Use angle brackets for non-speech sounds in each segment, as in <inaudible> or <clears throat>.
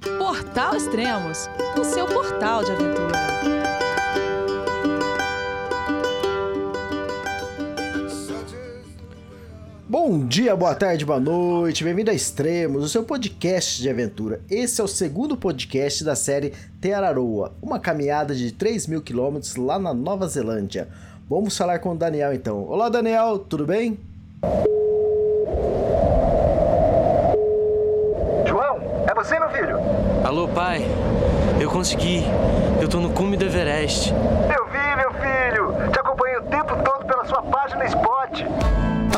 Portal Extremos, o seu portal de aventura. Bom dia, boa tarde, boa noite, bem-vindo a Extremos, o seu podcast de aventura. Esse é o segundo podcast da série Teararoa, uma caminhada de 3 mil quilômetros lá na Nova Zelândia. Vamos falar com o Daniel então. Olá, Daniel, tudo bem? João, é você, meu filho? Alô, pai. Eu consegui. Eu tô no cume do Everest. Eu vi, meu filho. Te acompanhei o tempo todo pela sua página Spot. A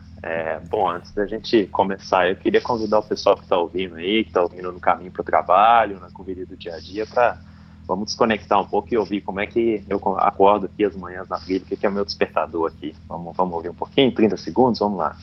É, bom, antes da gente começar, eu queria convidar o pessoal que está ouvindo aí, que está ouvindo no caminho para o trabalho, na corrida do dia a dia, para vamos desconectar um pouco e ouvir como é que eu acordo aqui as manhãs na trilha, o que é o meu despertador aqui. Vamos, vamos ouvir um pouquinho, 30 segundos, vamos lá.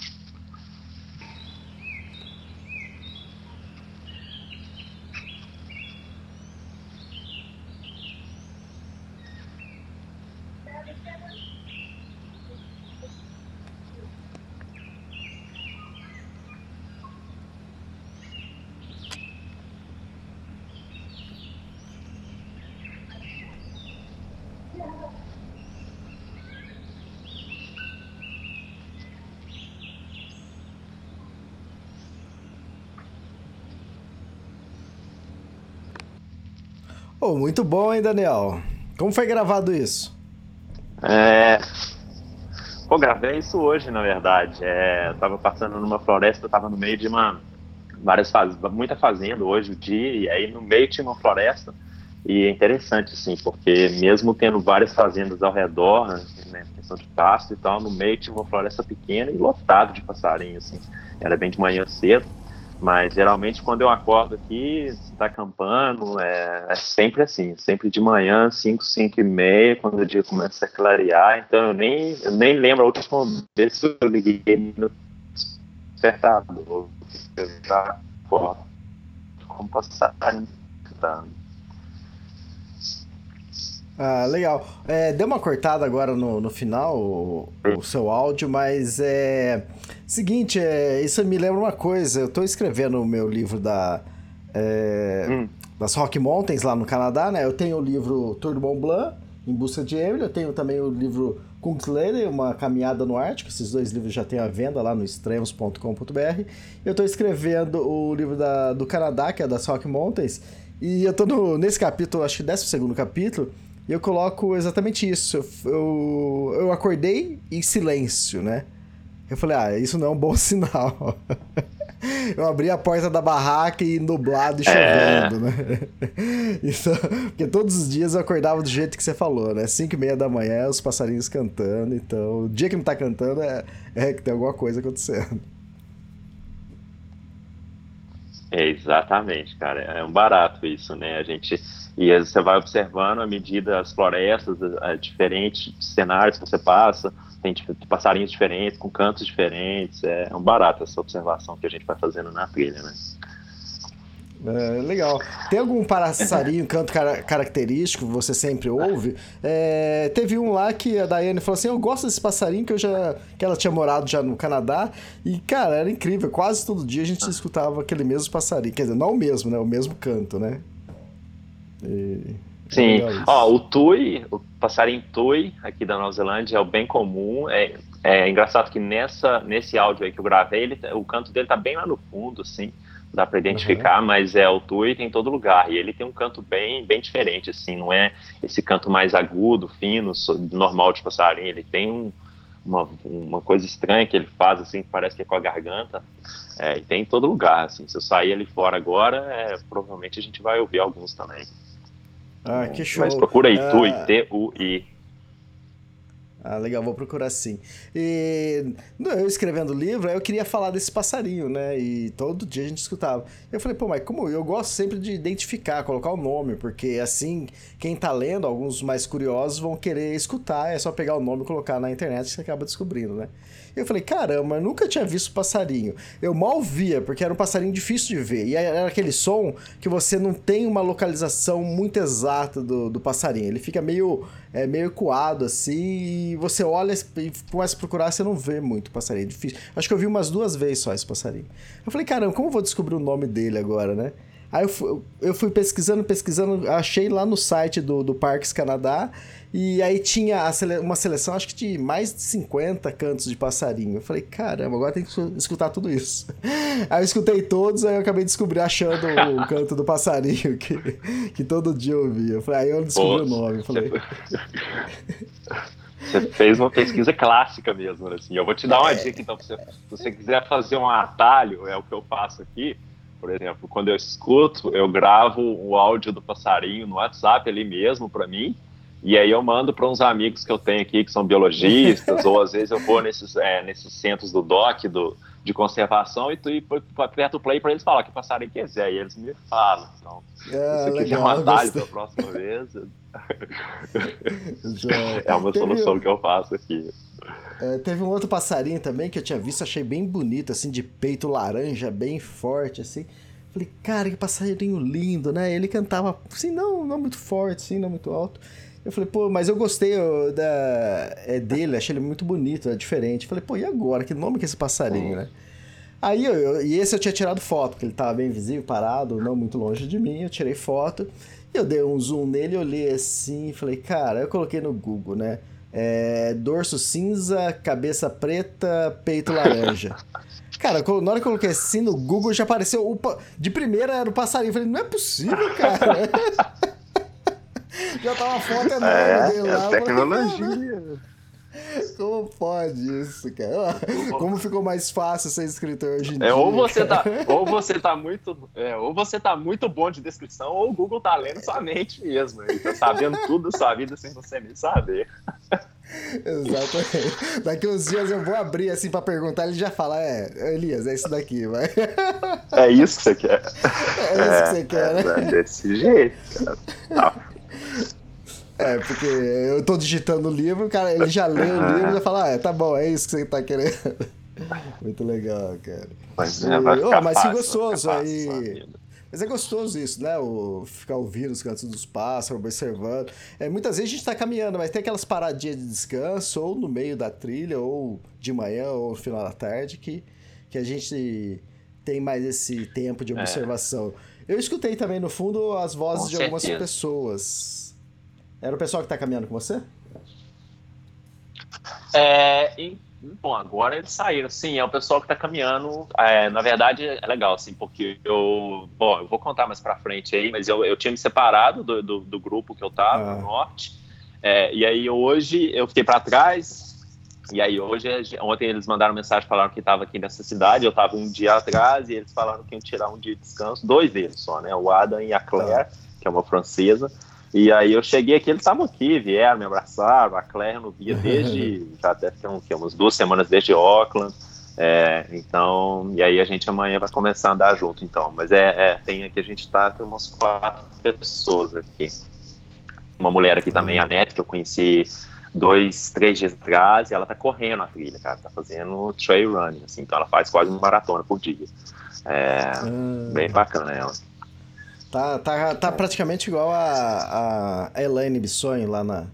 Oh, muito bom, hein, Daniel? Como foi gravado isso? É. Pô, gravei isso hoje, na verdade. É, eu tava passando numa floresta, eu tava no meio de uma. várias faz... muita fazenda hoje, o dia, e aí no meio tinha uma floresta. E é interessante, assim, porque mesmo tendo várias fazendas ao redor, né, questão de pasto e tal, no meio tinha uma floresta pequena e lotado de passarinhos, assim. Era bem de manhã cedo. Mas geralmente quando eu acordo aqui, está acampando, é, é, sempre assim, sempre de manhã, 5, 5 e meia, quando o dia começa a clarear, então eu nem, eu nem lembro a última vez que eu liguei no despertador, eu já acordo como passarinho. Tá? Ah, legal. É, deu uma cortada agora no, no final o, o seu áudio, mas é. Seguinte, é, isso me lembra uma coisa. Eu estou escrevendo o meu livro da. É, hum. Das Rock Mountains lá no Canadá, né? Eu tenho o livro Tour de Mont Blanc, Em Busca de Emily. Eu tenho também o livro Kungsleder, Uma Caminhada no Ártico. Esses dois livros já tem à venda lá no extremos.com.br. Eu estou escrevendo o livro da, do Canadá, que é das Rock Mountains. E eu estou nesse capítulo, acho que 12 capítulo, e eu coloco exatamente isso. Eu, eu acordei em silêncio, né? Eu falei, ah, isso não é um bom <laughs> sinal. eu abri a porta da barraca e nublado e é. chovendo, é. né? <laughs> Então, porque todos os dias eu acordava do jeito que você falou, né? 5 e meia da manhã, os passarinhos cantando. Então, o dia que não tá cantando é, é que tem alguma coisa acontecendo. É, exatamente, cara. É um barato isso, né? A gente e você vai observando à medida as florestas, diferentes cenários que você passa, tem passarinhos diferentes, com cantos diferentes. É um barato essa observação que a gente vai fazendo na trilha, né? É, legal. Tem algum passarinho, <laughs> canto car característico que você sempre ouve? É, teve um lá que a Daiane falou assim: Eu gosto desse passarinho que eu já. que ela tinha morado já no Canadá. E, cara, era incrível. Quase todo dia a gente escutava aquele mesmo passarinho. Quer dizer, não o mesmo, né? O mesmo canto, né? E... Sim, ó, o tui, o passarinho tui aqui da Nova Zelândia é o bem comum. É, é engraçado que nessa, nesse áudio aí que eu gravei, ele, o canto dele tá bem lá no fundo, assim, dá para identificar, uhum. mas é o tui tem em todo lugar e ele tem um canto bem, bem diferente, assim, não é esse canto mais agudo, fino, normal de passarinho. Ele tem um, uma, uma coisa estranha que ele faz, assim, que parece que é com a garganta. É, e tem em todo lugar, assim. Se eu sair ali fora agora, é, provavelmente a gente vai ouvir alguns também. Ah, que show. Mas procura aí, uh... Tui, T-U-I. Ah, legal, vou procurar sim. E eu escrevendo o livro, eu queria falar desse passarinho, né? E todo dia a gente escutava. Eu falei, pô, mas como eu gosto sempre de identificar, colocar o nome, porque assim, quem tá lendo, alguns mais curiosos vão querer escutar, é só pegar o nome e colocar na internet que você acaba descobrindo, né? Eu falei, caramba, nunca tinha visto passarinho. Eu mal via, porque era um passarinho difícil de ver. E era aquele som que você não tem uma localização muito exata do, do passarinho. Ele fica meio, é, meio ecoado assim, e você olha e começa a procurar, você não vê muito passarinho. É difícil. Acho que eu vi umas duas vezes só esse passarinho. Eu falei, caramba, como eu vou descobrir o nome dele agora, né? Aí eu fui, eu fui pesquisando, pesquisando, achei lá no site do, do Parques Canadá e aí tinha sele uma seleção, acho que de mais de 50 cantos de passarinho. Eu falei, caramba, agora tem que escutar tudo isso. <laughs> Aí eu escutei todos, aí eu acabei descobrindo, achando o <laughs> canto do passarinho que, que todo dia eu ouvia. Eu falei, aí eu descobri Pô, o nome. Falei... <laughs> Você fez uma pesquisa clássica mesmo, assim. Eu vou te dar uma é. dica, então, se você quiser fazer um atalho, é o que eu faço aqui. Por exemplo, quando eu escuto, eu gravo o áudio do passarinho no WhatsApp ali mesmo para mim e aí eu mando para uns amigos que eu tenho aqui que são biologistas, <laughs> ou às vezes eu vou nesses, é, nesses centros do DOC, do, de conservação, e tu e aperto o play para eles falar que passarem quiser, e eles me falam. Então, ah, se quiser um atalho para a próxima vez, <laughs> é uma teve, solução que eu faço aqui. É, teve um outro passarinho também que eu tinha visto, achei bem bonito, assim, de peito laranja, bem forte, assim. Falei, cara, que passarinho lindo, né? Ele cantava, assim, não, não muito forte, assim, não muito alto. Eu falei, pô, mas eu gostei da, é, dele, achei ele muito bonito, é diferente. Eu falei, pô, e agora? Que nome que é esse passarinho, né? Aí eu, eu, e esse eu tinha tirado foto, porque ele tava bem visível, parado, não muito longe de mim. Eu tirei foto e eu dei um zoom nele, olhei assim e falei, cara, eu coloquei no Google, né? É, dorso cinza, cabeça preta, peito laranja. <laughs> Cara, na hora que eu coloquei assim no Google já apareceu. O, de primeira era o passarinho. Eu falei, não é possível, cara. <laughs> Já tá uma foto enorme é, dele lá. É tecnologia. Como pode isso, cara? Como ficou mais fácil ser escritor hoje em é, dia? Ou você, tá, <laughs> ou você tá muito. É, ou você tá muito bom de descrição, ou o Google tá lendo sua mente mesmo. Ele tá sabendo tudo da sua vida sem você nem saber. Exatamente. Daqui uns dias eu vou abrir assim pra perguntar, ele já fala: É, Elias, é isso daqui, vai. É isso que você quer. É isso é, que você quer, né? É desse jeito, cara. Tá. <laughs> É, porque eu tô digitando o livro, cara, ele já lê o livro e já fala, ah, é, tá bom, é isso que você tá querendo. <laughs> Muito legal, cara. Mas, é, vai oh, mas fácil, que gostoso aí. Mas é gostoso isso, né? O ficar ouvindo os cantos dos pássaros, observando. É, muitas vezes a gente tá caminhando, mas tem aquelas paradinhas de descanso, ou no meio da trilha, ou de manhã, ou no final da tarde, que, que a gente tem mais esse tempo de é. observação. É. Eu escutei também no fundo as vozes com de algumas pessoas. Era o pessoal que tá caminhando com você? É, e, bom, agora eles saíram. Sim, é o pessoal que tá caminhando. É, na verdade, é legal, assim, porque eu. Bom, eu vou contar mais pra frente aí, mas eu, eu tinha me separado do, do, do grupo que eu tava, ah. no norte. É, e aí hoje eu fiquei para trás. E aí hoje, ontem eles mandaram mensagem falaram que estava aqui nessa cidade. Eu estava um dia atrás e eles falaram que iam tirar um dia de descanso, dois deles só, né? O Adam e a Claire, que é uma francesa. E aí eu cheguei aqui, eles estavam aqui, vieram, me abraçaram, a Claire no via desde, <laughs> já deve ter um, umas duas semanas desde Auckland, é, então, e aí a gente amanhã vai começar a andar junto, então, mas é, é tem aqui, a gente tá, tem umas quatro pessoas aqui, uma mulher aqui também, a Net, que eu conheci dois, três dias atrás, e ela tá correndo a trilha, cara, tá fazendo trail running, assim, então ela faz quase uma maratona por dia, é, hum. bem bacana ela. Tá, tá, tá praticamente igual a, a Elaine Bissonho lá na,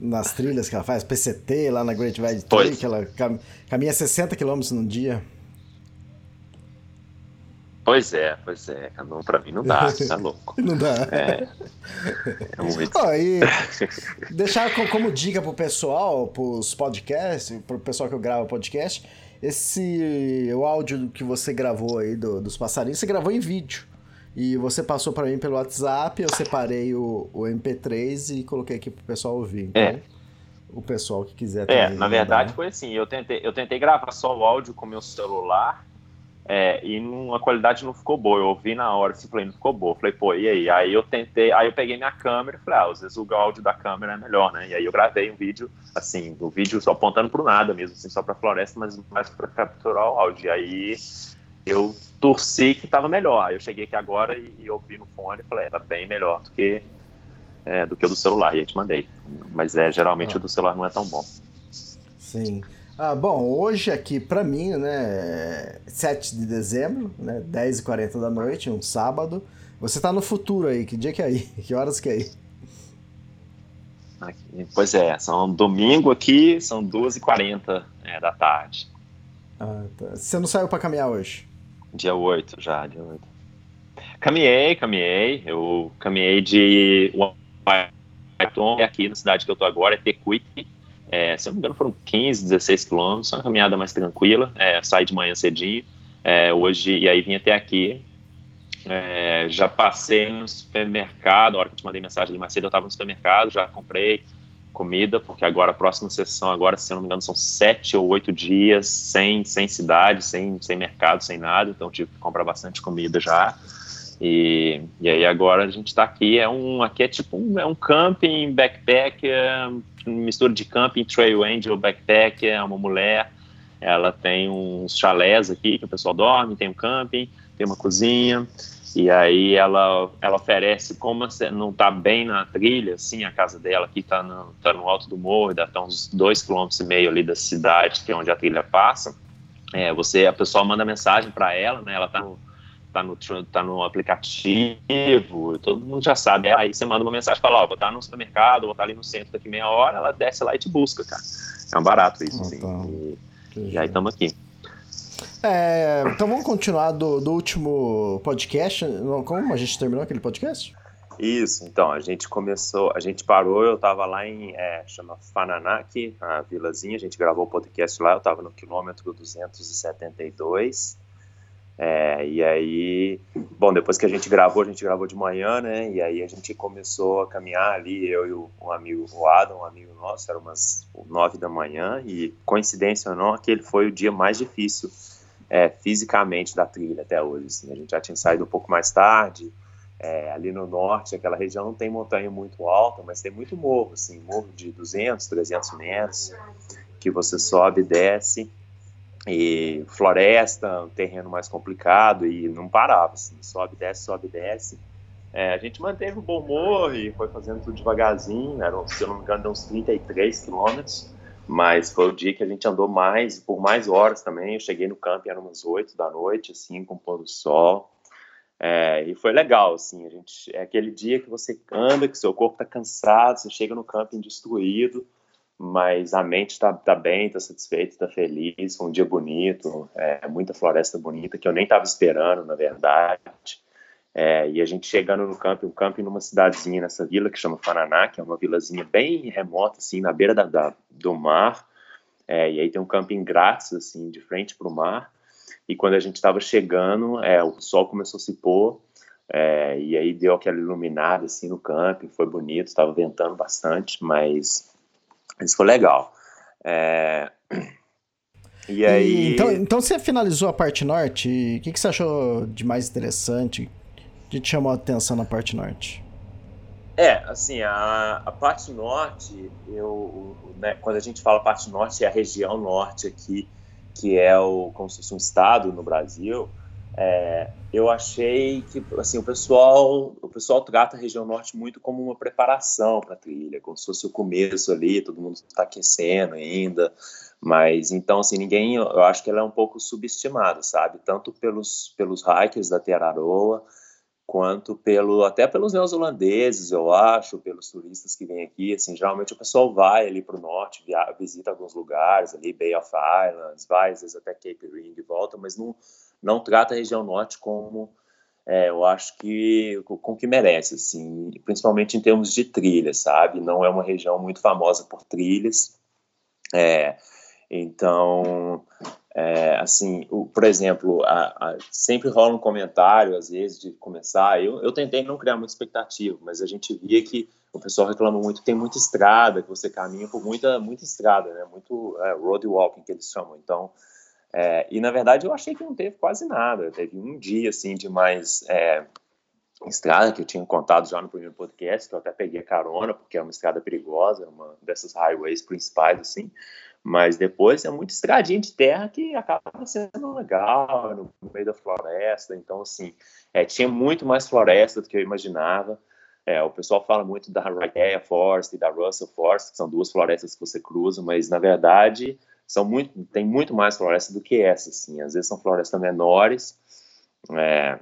nas trilhas que ela faz, PCT lá na Great Valley Trail, que ela cam, caminha 60 km num dia. Pois é, pois é. Não, pra mim não dá, tá <laughs> louco. não dá. É, <laughs> é muito. Oh, e <laughs> deixar como dica pro pessoal, pros podcasts, pro pessoal que eu gravo podcast, esse o áudio que você gravou aí do, dos passarinhos, você gravou em vídeo. E você passou para mim pelo WhatsApp, eu separei o, o MP3 e coloquei aqui pro pessoal ouvir. Então, é. o pessoal que quiser É, na verdade foi assim, eu tentei, eu tentei gravar só o áudio com meu celular, é, e não, a qualidade não ficou boa. Eu ouvi na hora, assim, falei, não ficou boa. Falei, pô, e aí? Aí eu tentei, aí eu peguei minha câmera e falei, ah, às vezes o áudio da câmera é melhor, né? E aí eu gravei um vídeo, assim, o vídeo só apontando pro nada mesmo, assim, só pra floresta, mas mais pra capturar o áudio. E aí eu torci que tava melhor. Aí eu cheguei aqui agora e, e ouvi no fone e falei, é, tá bem melhor do que, é, do que o do celular. E aí te mandei. Mas é, geralmente ah. o do celular não é tão bom. Sim. Ah, bom, hoje aqui para mim, né, 7 de dezembro, né, 10h40 da noite, um sábado. Você tá no futuro aí, que dia que é aí? <laughs> Que horas que é aí? Aqui, pois é, são domingo aqui, são 2h40 é, da tarde. Ah, tá. Você não saiu para caminhar hoje? Dia 8 já, dia 8. Caminhei, caminhei. Eu caminhei de Washington aqui na cidade que eu tô agora, é Tecuiti é, se eu não me engano, foram 15, 16 quilômetros, uma caminhada mais tranquila. É, saí de manhã cedinho, é, hoje, e aí vim até aqui. É, já passei no supermercado, a hora que eu te mandei mensagem ali mais cedo, eu estava no supermercado, já comprei comida, porque agora a próxima sessão, agora, se eu não me engano, são sete ou oito dias sem, sem cidade, sem, sem mercado, sem nada, então tive que comprar bastante comida já. E, e aí agora a gente está aqui, é um, aqui é tipo um, é um camping, backpack, é, mistura de camping, trail angel, backpack, é uma mulher, ela tem uns chalés aqui que o pessoal dorme, tem um camping, tem uma cozinha, e aí ela, ela oferece, como não está bem na trilha, assim, a casa dela aqui está no, tá no alto do morro, dá tá uns dois quilômetros e meio ali da cidade, que é onde a trilha passa, é, você, a pessoa manda mensagem para ela, né, ela está no tá no, tá no aplicativo, todo mundo já sabe. Aí você manda uma mensagem, fala, ó, oh, vou estar no supermercado, vou estar ali no centro daqui meia hora, ela desce lá e te busca, cara. É um barato isso, assim. E, e, aí estamos aqui. É, então vamos continuar do, do último podcast. Como a gente terminou aquele podcast? Isso, então, a gente começou, a gente parou, eu tava lá em, é, chama Fananaki, a vilazinha, a gente gravou o podcast lá, eu tava no quilômetro 272, é, e aí, bom, depois que a gente gravou, a gente gravou de manhã, né? E aí a gente começou a caminhar ali, eu e um amigo, o Adam, um amigo nosso, era umas nove da manhã, e coincidência ou não, aquele foi o dia mais difícil é, fisicamente da trilha até hoje. Assim. A gente já tinha saído um pouco mais tarde, é, ali no norte, aquela região não tem montanha muito alta, mas tem muito morro, assim, morro de 200, 300 metros, que você sobe e desce e floresta, um terreno mais complicado e não parava, assim, sobe, desce, sobe, desce. É, a gente manteve o bom humor e foi fazendo tudo devagarzinho, eram, se eu não me engano, uns 33 quilômetros, mas foi o dia que a gente andou mais, por mais horas também, eu cheguei no camping, eram umas 8 da noite, assim, com o pôr do sol, é, e foi legal, assim, a gente, é aquele dia que você anda, que seu corpo está cansado, você chega no camping destruído, mas a mente está tá bem, está satisfeita, está feliz. Foi um dia bonito, é, muita floresta bonita que eu nem estava esperando, na verdade. É, e a gente chegando no camping, um camping numa cidadezinha nessa vila que chama Fananá, que é uma vilazinha bem remota, assim, na beira da, da do mar. É, e aí tem um camping grátis, assim, de frente para o mar. E quando a gente estava chegando, é, o sol começou a se pôr. É, e aí deu aquela iluminada assim no camping, foi bonito, estava ventando bastante, mas isso foi legal. É... E aí. E, então, então você finalizou a parte norte. O que, que você achou de mais interessante? O que te chamou a atenção na parte norte? É, assim, a, a parte norte, eu, né, quando a gente fala parte norte, é a região norte aqui, que é o, como se fosse um estado no Brasil. É, eu achei que assim o pessoal o pessoal trata a região norte muito como uma preparação para a trilha, como se fosse o começo ali, todo mundo está aquecendo ainda, mas então assim ninguém, eu acho que ela é um pouco subestimada, sabe, tanto pelos pelos hikers da Teraroa quanto pelo até pelos neozelandeses, eu acho, pelos turistas que vêm aqui, assim, geralmente o pessoal vai ali para o norte, via, visita alguns lugares ali, Bay of Islands, vai às vezes até Cape Ring e volta, mas não não trata a região norte como é, eu acho que com que merece, assim, principalmente em termos de trilhas, sabe? Não é uma região muito famosa por trilhas, é, então, é, assim, o, por exemplo, a, a, sempre rola um comentário às vezes de começar. Eu, eu tentei não criar muita expectativa, mas a gente via que o pessoal reclama muito, tem muita estrada, que você caminha por muita muita estrada, né? Muito é, road walking que eles chamam. Então É, e na verdade eu achei que não teve quase nada. Teve um dia assim de mais é, estrada que eu tinha contado já no primeiro podcast, que eu até peguei carona porque é uma estrada perigosa, uma dessas highways principais assim. Mas depois é muito estradinha de terra que acaba sendo legal no meio da floresta. Então assim, é, tinha muito mais floresta do que eu imaginava. É, o pessoal fala muito da Rickeya Forest e da Russell Forest, que são duas florestas que você cruza, mas na verdade são muito, tem muito mais floresta do que essa, assim. Às vezes são florestas menores. É,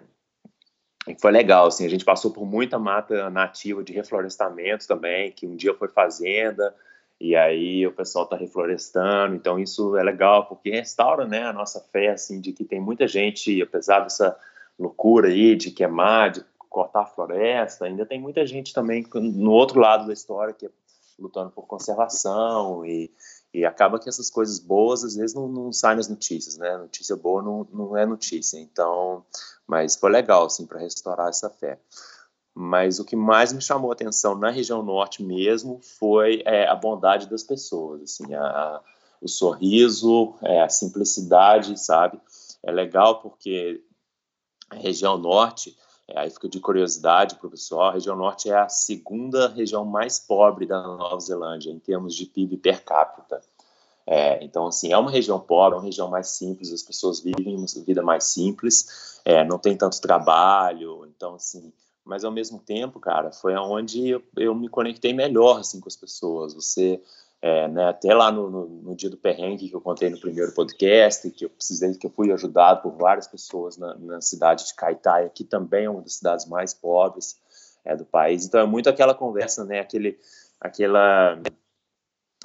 foi legal, assim. A gente passou por muita mata nativa de reflorestamento também, que um dia foi fazenda e aí o pessoal está reflorestando. Então isso é legal porque restaura, né, a nossa fé, assim, de que tem muita gente, apesar dessa loucura aí de queimar, de cortar a floresta, ainda tem muita gente também no outro lado da história que é lutando por conservação e, e acaba que essas coisas boas às vezes não, não saem nas notícias, né? Notícia boa não, não é notícia. Então, mas foi legal, assim, para restaurar essa fé. Mas o que mais me chamou a atenção na região norte mesmo foi é, a bondade das pessoas, assim, a, o sorriso, é, a simplicidade, sabe? É legal porque a região norte é, aí fica de curiosidade para o pessoal, a região norte é a segunda região mais pobre da Nova Zelândia, em termos de PIB per capita. É, então, assim, é uma região pobre, é uma região mais simples, as pessoas vivem uma vida mais simples, é, não tem tanto trabalho, então, assim, mas ao mesmo tempo, cara, foi aonde eu, eu me conectei melhor, assim, com as pessoas. Você é, né, até lá no, no, no, dia do perrengue que eu contei no primeiro podcast, que eu precisei, que eu fui ajudado por várias pessoas na, na cidade de Caetaia, que também é uma das cidades mais pobres é, do país. Então é muito aquela conversa, né, aquele, aquela,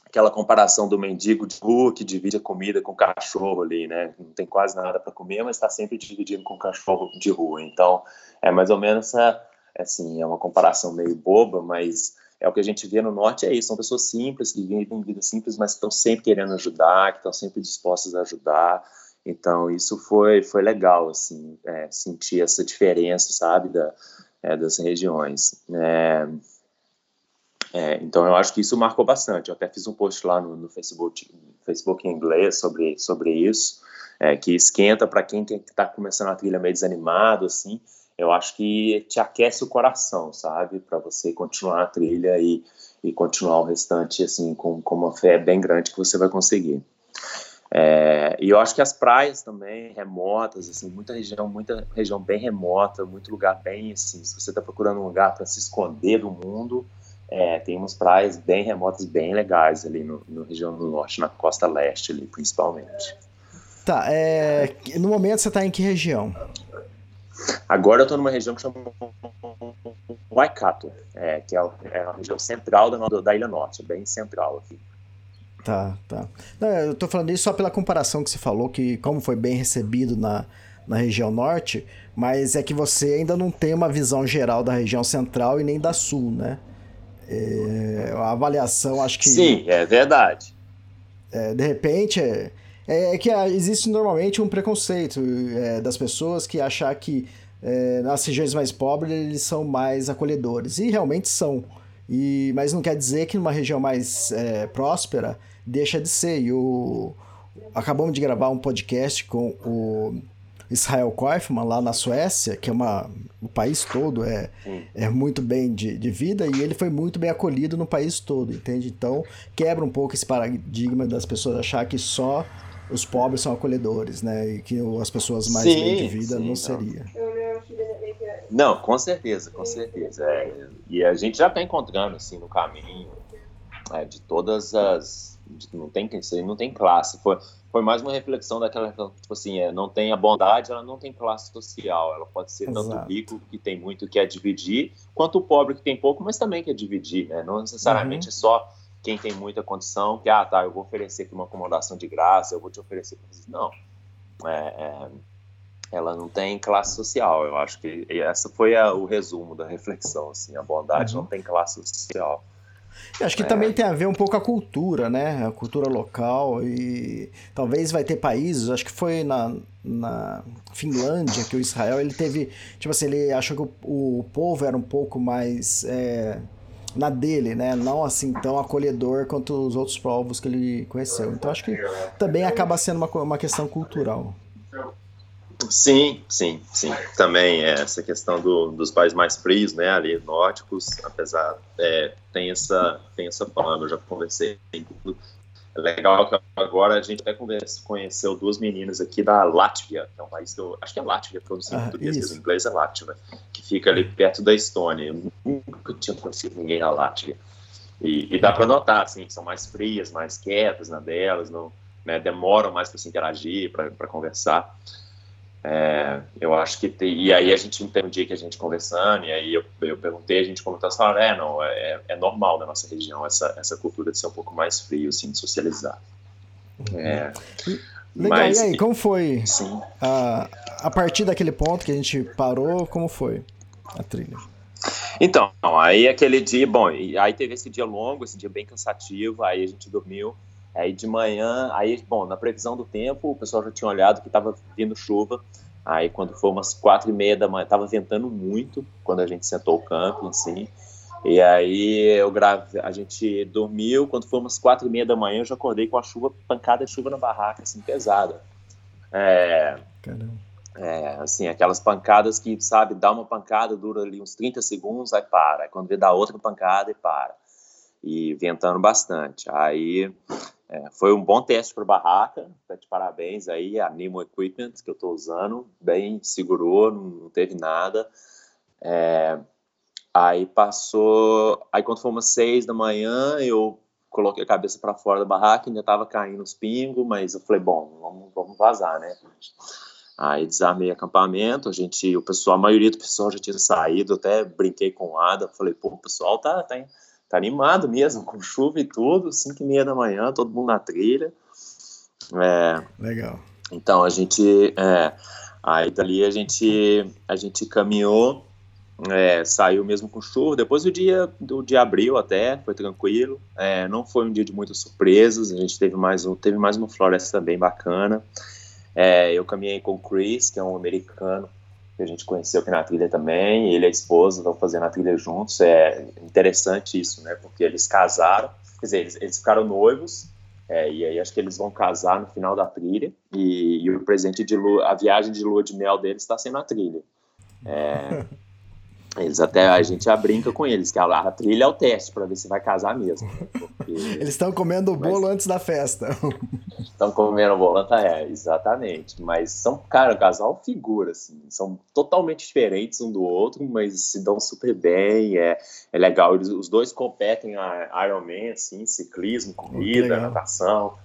aquela comparação do mendigo de rua que divide a comida com o cachorro ali, né? Não tem quase nada para comer, mas está sempre dividindo com o cachorro de rua. Então é mais ou menos essa, assim, é uma comparação meio boba, mas é o que a gente vê no norte é isso, são pessoas simples, que vivem vida simples, mas estão sempre querendo ajudar, que estão sempre dispostas a ajudar. Então isso foi foi legal assim, é, sentir essa diferença, sabe, da, é, das regiões. É, é, então eu acho que isso marcou bastante. Eu até fiz um post lá no, no Facebook, Facebook em inglês sobre sobre isso, é, que esquenta para quem está começando a trilha meio desanimado assim eu acho que te aquece o coração, sabe? Para você continuar a trilha e, e continuar o restante, assim, com, com uma fé bem grande que você vai conseguir. É, e eu acho que as praias também, remotas, assim, muita região, muita região bem remota, muito lugar bem, assim, se você está procurando um lugar para se esconder do mundo, é, tem umas praias bem remotas, bem legais ali no, no região do norte, na costa leste ali, principalmente. Tá, é, no momento você está em que região? Agora eu estou numa região que chama Waikato, é, que é, é a região central da, da Ilha Norte, bem central aqui. Tá, tá. Não, eu tô falando isso só pela comparação que você falou, que como foi bem recebido na, na região norte, mas é que você ainda não tem uma visão geral da região central e nem da sul, né? É, a avaliação, acho que. Sim, é verdade. É, de repente, é, é, que existe normalmente um preconceito é, das pessoas que achar que é, nas regiões mais pobres eles são mais acolhedores. E realmente são. E, mas não quer dizer que numa região mais é, próspera deixa de ser. E o, acabamos de gravar um podcast com o Israel Koifman lá na Suécia, que é uma, o país todo é, é muito bem de, de vida, e ele foi muito bem acolhido no país todo, entende? Então quebra um pouco esse paradigma das pessoas achar que só os pobres são acolhedores, né? E que as pessoas mais sim, bem de vida sim, não, não seria. Não, com certeza, com certeza. É, e a gente já está encontrando assim no caminho é, de todas as, de, não tem não tem classe. Foi, foi mais uma reflexão daquela tipo assim, é, não tem a bondade, ela não tem classe social. Ela pode ser Exato. tanto o rico que tem muito que é dividir, quanto o pobre que tem pouco, mas também quer dividir, né? Não necessariamente uhum. só quem tem muita condição, que, ah, tá, eu vou oferecer aqui uma acomodação de graça, eu vou te oferecer. Não. É, é, ela não tem classe social. Eu acho que essa foi a, o resumo da reflexão, assim, a bondade uhum. não tem classe social. Eu acho que é. também tem a ver um pouco a cultura, né? A cultura local e talvez vai ter países, acho que foi na, na Finlândia que o Israel ele teve, tipo assim, ele achou que o, o povo era um pouco mais é, na dele, né? Não assim tão acolhedor quanto os outros povos que ele conheceu. Então acho que também acaba sendo uma, uma questão cultural. Sim, sim, sim. Também é essa questão do, dos países mais frios, né, ali nórdicos, apesar é, tem essa tem essa fama. Eu já conversei. É legal que agora a gente até conheceu duas meninas aqui da Látvia, que é um país que eu acho que é Látvia, produzindo ah, português, mas em inglês é Látvia, que fica ali perto da Estônia. Eu nunca tinha conhecido ninguém da Látvia. E, e dá para notar, assim, que são mais frias, mais quietas na delas, não, né, demoram mais para se interagir, para conversar. É, eu acho que tem, e aí a gente tem um dia que a gente conversando e aí eu, eu perguntei a gente comentou falaram, é não é, é normal na nossa região essa essa cultura de ser um pouco mais frio assim de socializar uhum. é, legal mas, e aí como foi sim. A, a partir daquele ponto que a gente parou como foi a trilha então aí aquele dia bom aí teve esse dia longo esse dia bem cansativo aí a gente dormiu Aí de manhã, aí, bom, na previsão do tempo, o pessoal já tinha olhado que estava vindo chuva. Aí quando foi umas quatro e meia da manhã, estava ventando muito quando a gente sentou o camping, assim. E aí eu grave, a gente dormiu, quando foi umas quatro e meia da manhã, eu já acordei com a chuva, pancada de chuva na barraca, assim, pesada. É, Caramba. É, assim, aquelas pancadas que, sabe, dá uma pancada, dura ali uns 30 segundos, aí para. Aí quando vê, dá outra pancada e para. E ventando bastante. Aí é, foi um bom teste para barraca, tá de parabéns aí, a Nemo Equipment que eu estou usando, bem segurou, não, teve nada. É, aí passou, aí quando foi umas seis da manhã, eu coloquei a cabeça para fora da barraca, ainda estava caindo os pingos, mas eu falei, bom, vamos, vamos vazar, né? Aí desarmei acampamento, a gente, o pessoal, a maioria do pessoal já tinha saído, até brinquei com o Ada, falei, pô, o pessoal tá, tá, tá animado mesmo, com chuva e tudo, 5 e meia da manhã, todo mundo na trilha. É, Legal. Então a gente, é, aí dali a gente, a gente caminhou, é, saiu mesmo com chuva. Depois o dia, do dia abril até, foi tranquilo. É, não foi um dia de muitas surpresas. A gente teve mais, um, teve mais uma floresta bem bacana. É, eu caminhei com o Chris, que é um americano que a gente conheceu aqui na trilha também, ele e a esposa estão fazendo a trilha juntos, é interessante isso, né, porque eles casaram, quer dizer, eles, eles ficaram noivos, é, e aí acho que eles vão casar no final da trilha, e, e o presente de lua, a viagem de lua de mel deles está sendo a trilha. É, <laughs> Eles até a gente já brinca com eles, que a, a trilha é o teste para ver se vai casar mesmo. Porque... <laughs> eles estão <laughs> comendo o bolo Mas... antes da festa. Estão comendo o bolo, tá, é, exatamente. Mas são, cara, casal figura, assim, são totalmente diferentes um do outro, mas se dão super bem, é, é legal. Eles, os dois competem a Ironman, assim, ciclismo, corrida, natação,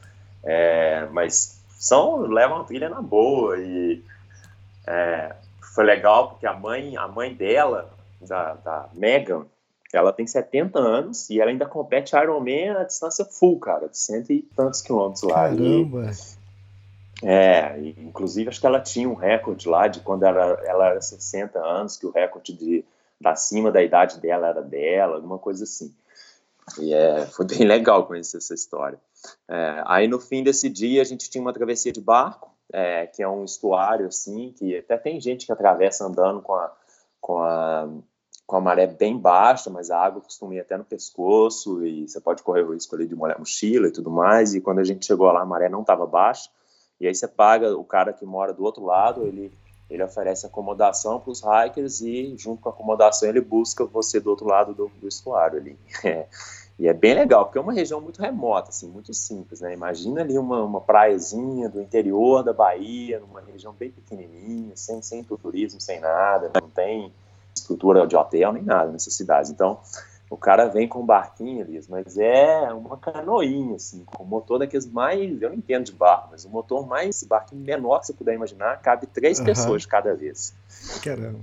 é, mas são, levam a trilha na boa e é, foi legal porque a mãe, a mãe dela da, da Megan, ela tem 70 anos e ela ainda compete Ironman a distância full, cara, de cento e tantos quilômetros lá. Caramba! E, é, e, inclusive acho que ela tinha um recorde lá de quando ela, ela era 60 anos, que o recorde de da cima da idade dela era dela, alguma coisa assim. E é, foi bem <laughs> legal conhecer essa história. É, aí no fim desse dia a gente tinha uma travessia de barco, é, que é um estuário assim, que até tem gente que atravessa andando com a, com a com a maré bem baixa, mas a água costuma ir até no pescoço e você pode correr o risco ali de molhar a mochila e tudo mais. E quando a gente chegou lá, a maré não estava baixa. E aí você paga o cara que mora do outro lado, ele ele oferece acomodação para os hikers e junto com a acomodação ele busca você do outro lado do, do estuário ali. <laughs> É. E é bem legal, porque é uma região muito remota, assim, muito simples, né? Imagina ali uma, uma praiazinha do interior da Bahia, numa região bem pequenininha, sem, sem turismo, sem nada, não tem estrutura de hotel nem nada nessas cidades. Então, o cara vem com um barquinho, ali, mas é uma canoinha, assim, com o motor daqueles mais. Eu não entendo de barco, mas o motor mais. barquinho menor que você puder imaginar, cabe três uhum. pessoas de cada vez. Caramba.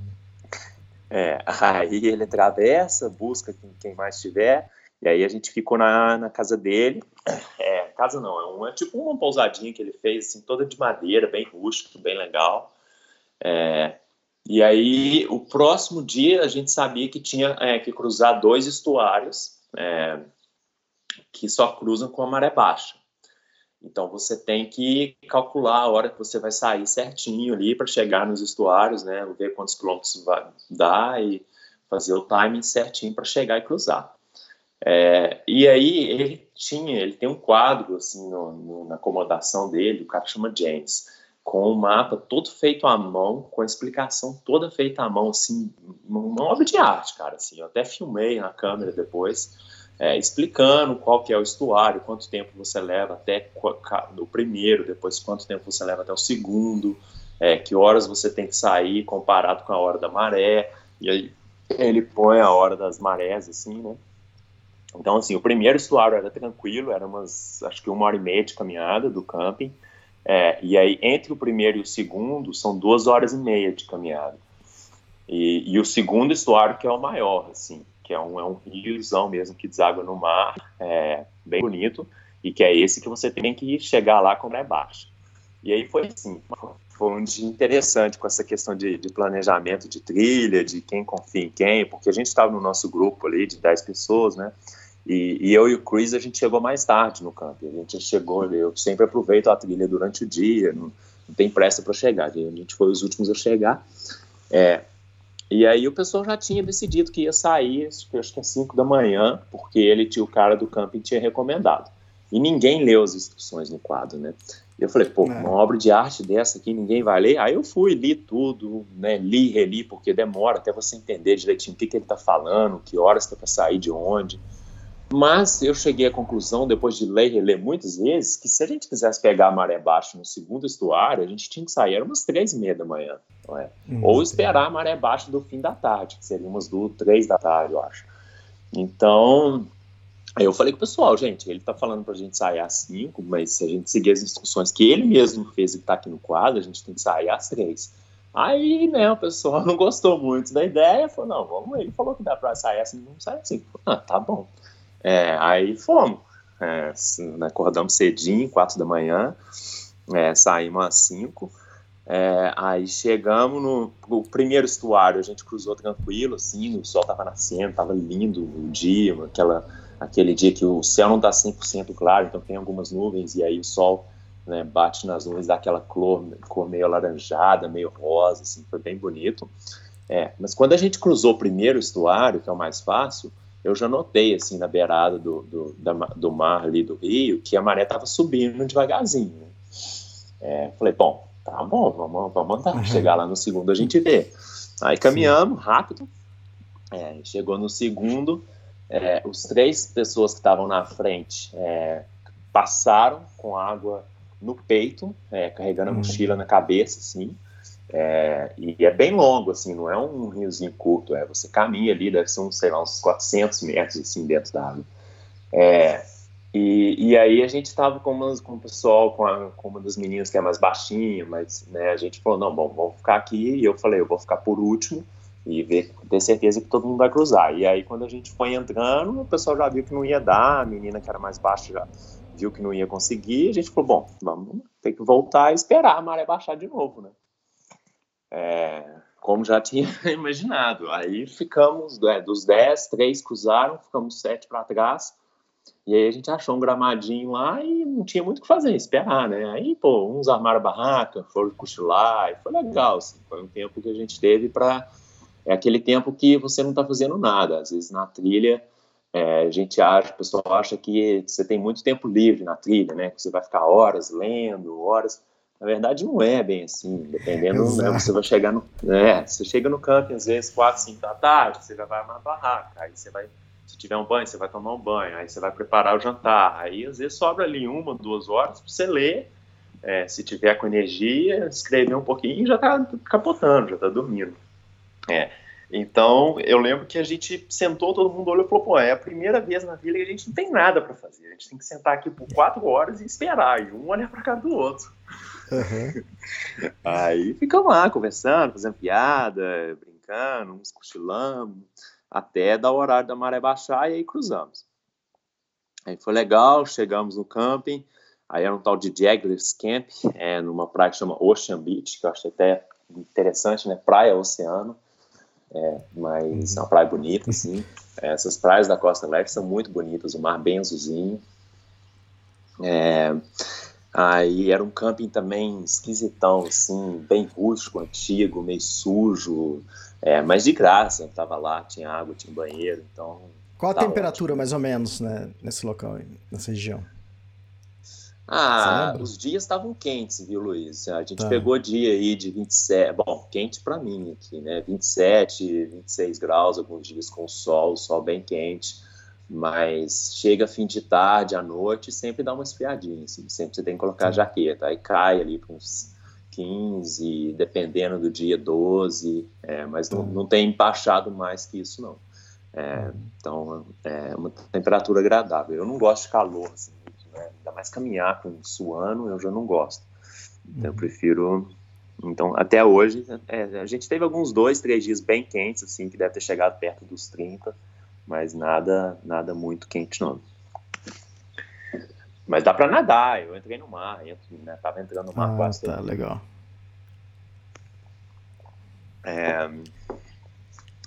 É, aí ele atravessa, busca quem, quem, mais tiver, e aí a gente ficou na, na casa dele. É, casa não, é, é tipo uma pousadinha que ele fez, assim, toda de madeira, bem rústico, bem legal. É, e aí, o próximo dia, a gente sabia que tinha é, que cruzar dois estuários é, que só cruzam com a maré baixa. Então, você tem que calcular a hora que você vai sair certinho ali para chegar nos estuários, né? Ver quantos quilômetros vai dar e fazer o timing certinho para chegar e cruzar. É, e aí ele tinha, ele tem um quadro assim no, no, na acomodação dele, o cara chama James, com o um mapa todo feito à mão, com a explicação toda feita à mão, assim, uma obra de arte, cara, assim, eu até filmei na câmera depois, é, explicando qual que é o estuário, quanto tempo você leva até o primeiro, depois quanto tempo você leva até o segundo, é, que horas você tem que sair comparado com a hora da maré, e aí ele põe a hora das marés, assim, né? Então, assim, o primeiro estuário era tranquilo, era umas, acho que uma hora e meia de caminhada do camping, é, e aí entre o primeiro e o segundo são duas horas e meia de caminhada. E, e o segundo estuário que é o maior, assim, que é um, é um riozão mesmo que deságua no mar, é, bem bonito, e que é esse que você tem que chegar lá quando é baixo. E aí foi assim, foi um dia interessante com essa questão de, de, planejamento de trilha, de quem confia em quem, porque a gente estava no nosso grupo ali de 10 pessoas, né? E, e, eu e o Chris, a gente chegou mais tarde no campo. A gente chegou, eu sempre aproveito a trilha durante o dia, não, não tem pressa para chegar. A gente foi os últimos a chegar. É, e aí o pessoal já tinha decidido que ia sair, acho que às 5 da manhã, porque ele tinha o cara do camping tinha recomendado. E ninguém leu as instruções no quadro, né? E eu falei, pô, é. uma obra de arte dessa aqui ninguém vai ler. Aí eu fui, li tudo, né? Li, reli, porque demora até você entender direitinho o que, que ele está falando, que horas está para sair de onde. Mas eu cheguei à conclusão, depois de ler e reler muitas vezes, que se a gente quisesse pegar a maré baixa no segundo estuário, a gente tinha que sair, era umas três e meia da manhã, é? hum, Ou esperar a maré baixa do fim da tarde, que seria umas duas, três da tarde, eu acho. Então, aí eu falei com o pessoal, gente, ele tá falando pra gente sair às cinco, mas se a gente seguir as instruções que ele mesmo fez e tá aqui no quadro, a gente tem que sair às três. Aí, né, o pessoal <laughs> não gostou muito da ideia, falou, não, vamos, ele falou que dá pra sair assim, vamos sair assim. Ah, tá bom. É, aí fomos. É, né, acordamos cedinho, quatro da manhã, é, saímos às cinco. É, aí chegamos no, no, primeiro estuário, a gente cruzou tranquilo, assim, o sol estava nascendo, estava lindo o dia, aquela, aquele dia que o céu não está 100% claro, então tem algumas nuvens, e aí o sol né, bate nas nuvens, dá aquela cor, cor meio alaranjada, meio rosa, assim, foi bem bonito. É, mas quando a gente cruzou o primeiro estuário, que é o mais fácil, eu já notei, assim, na beirada do, do, da, do mar ali do rio, que a maré estava subindo devagarzinho. Né? É, falei, bom, tá bom, vamos, vamos andar. Uhum. Chegar lá no segundo a gente vê. Aí caminhamos Sim. rápido. É, chegou no segundo, é, os três pessoas que estavam na frente é, passaram com água no peito, é, carregando a uhum. mochila na cabeça, assim. É, e é bem longo, assim, não é um riozinho curto, é, você caminha ali, deve ser uns, sei lá, uns 400 metros, assim, dentro da água. É, e, e aí a gente estava com, com o pessoal, com, a, com uma das meninas que é mais baixinha, mas né, a gente falou, não, bom, vamos ficar aqui, e eu falei, eu vou ficar por último, e ver, ter certeza que todo mundo vai cruzar. E aí quando a gente foi entrando, o pessoal já viu que não ia dar, a menina que era mais baixa já viu que não ia conseguir, a gente falou, bom, vamos ter que voltar e esperar a maré baixar de novo, né? É, como já tinha <laughs> imaginado. Aí ficamos, é, dos 10, três cruzaram, ficamos sete para trás. E aí a gente achou um gramadinho lá e não tinha muito o que fazer, esperar, né? Aí, pô, uns armaram a barraca, foram cochilar, e foi legal, assim, foi um tempo que a gente teve para é aquele tempo que você não está fazendo nada. Às vezes na trilha, é, a gente acha, o pessoal acha que você tem muito tempo livre na trilha, né? Que você vai ficar horas lendo, horas. Na verdade, não é bem assim, dependendo, né, você vai chegar no. É, você chega no camping às vezes 4, 5 da tarde, você já vai na barraca, aí você vai. Se tiver um banho, você vai tomar um banho, aí você vai preparar o jantar. Aí às vezes sobra ali uma, duas horas para você ler. É, se tiver com energia, escrever um pouquinho e já está capotando, já está dormindo. É. Então, eu lembro que a gente sentou, todo mundo olhou e falou: pô, é a primeira vez na vida que a gente não tem nada para fazer. A gente tem que sentar aqui por quatro horas e esperar, e um olhar para cada do outro. Uhum. Aí ficamos lá conversando, fazendo piada, brincando, uns cochilando, até dar o horário da maré baixar e aí cruzamos. Aí foi legal, chegamos no camping, aí era um tal de Jaggers Camp, é, numa praia que chama Ocean Beach, que eu achei até interessante, né? Praia Oceano, é, mas é uma praia bonita, assim. Essas praias da Costa Leste são muito bonitas, o mar bem azulzinho. É, Aí era um camping também esquisitão, assim, bem rústico, antigo, meio sujo. É, mas de graça, tava lá, tinha água, tinha banheiro, então. Qual a temperatura, mais ou menos, né, nesse local, nessa região? Ah, os dias estavam quentes, viu, Luiz? A gente Tá. pegou dia aí de 27, bom, quente para mim aqui, né? 27, 26 graus, alguns dias com sol, sol bem quente, mas chega fim de tarde, à noite, sempre dá uma esfriadinha, assim, sempre você tem que colocar a jaqueta, aí cai ali para uns 15, dependendo do dia, 12, é, mas não, não tem baixado mais que isso, não. É, então, é uma temperatura agradável. Eu não gosto de calor, assim, né? ainda mais caminhar com suando, eu já não gosto. Então, eu prefiro. Então, até hoje, é, a gente teve alguns dois, três dias bem quentes, assim, que deve ter chegado perto dos 30, mas nada, nada muito quente, não. Mas dá para nadar, eu entrei no mar, entro, né, tava entrando no mar Ah, quase tá, legal. É,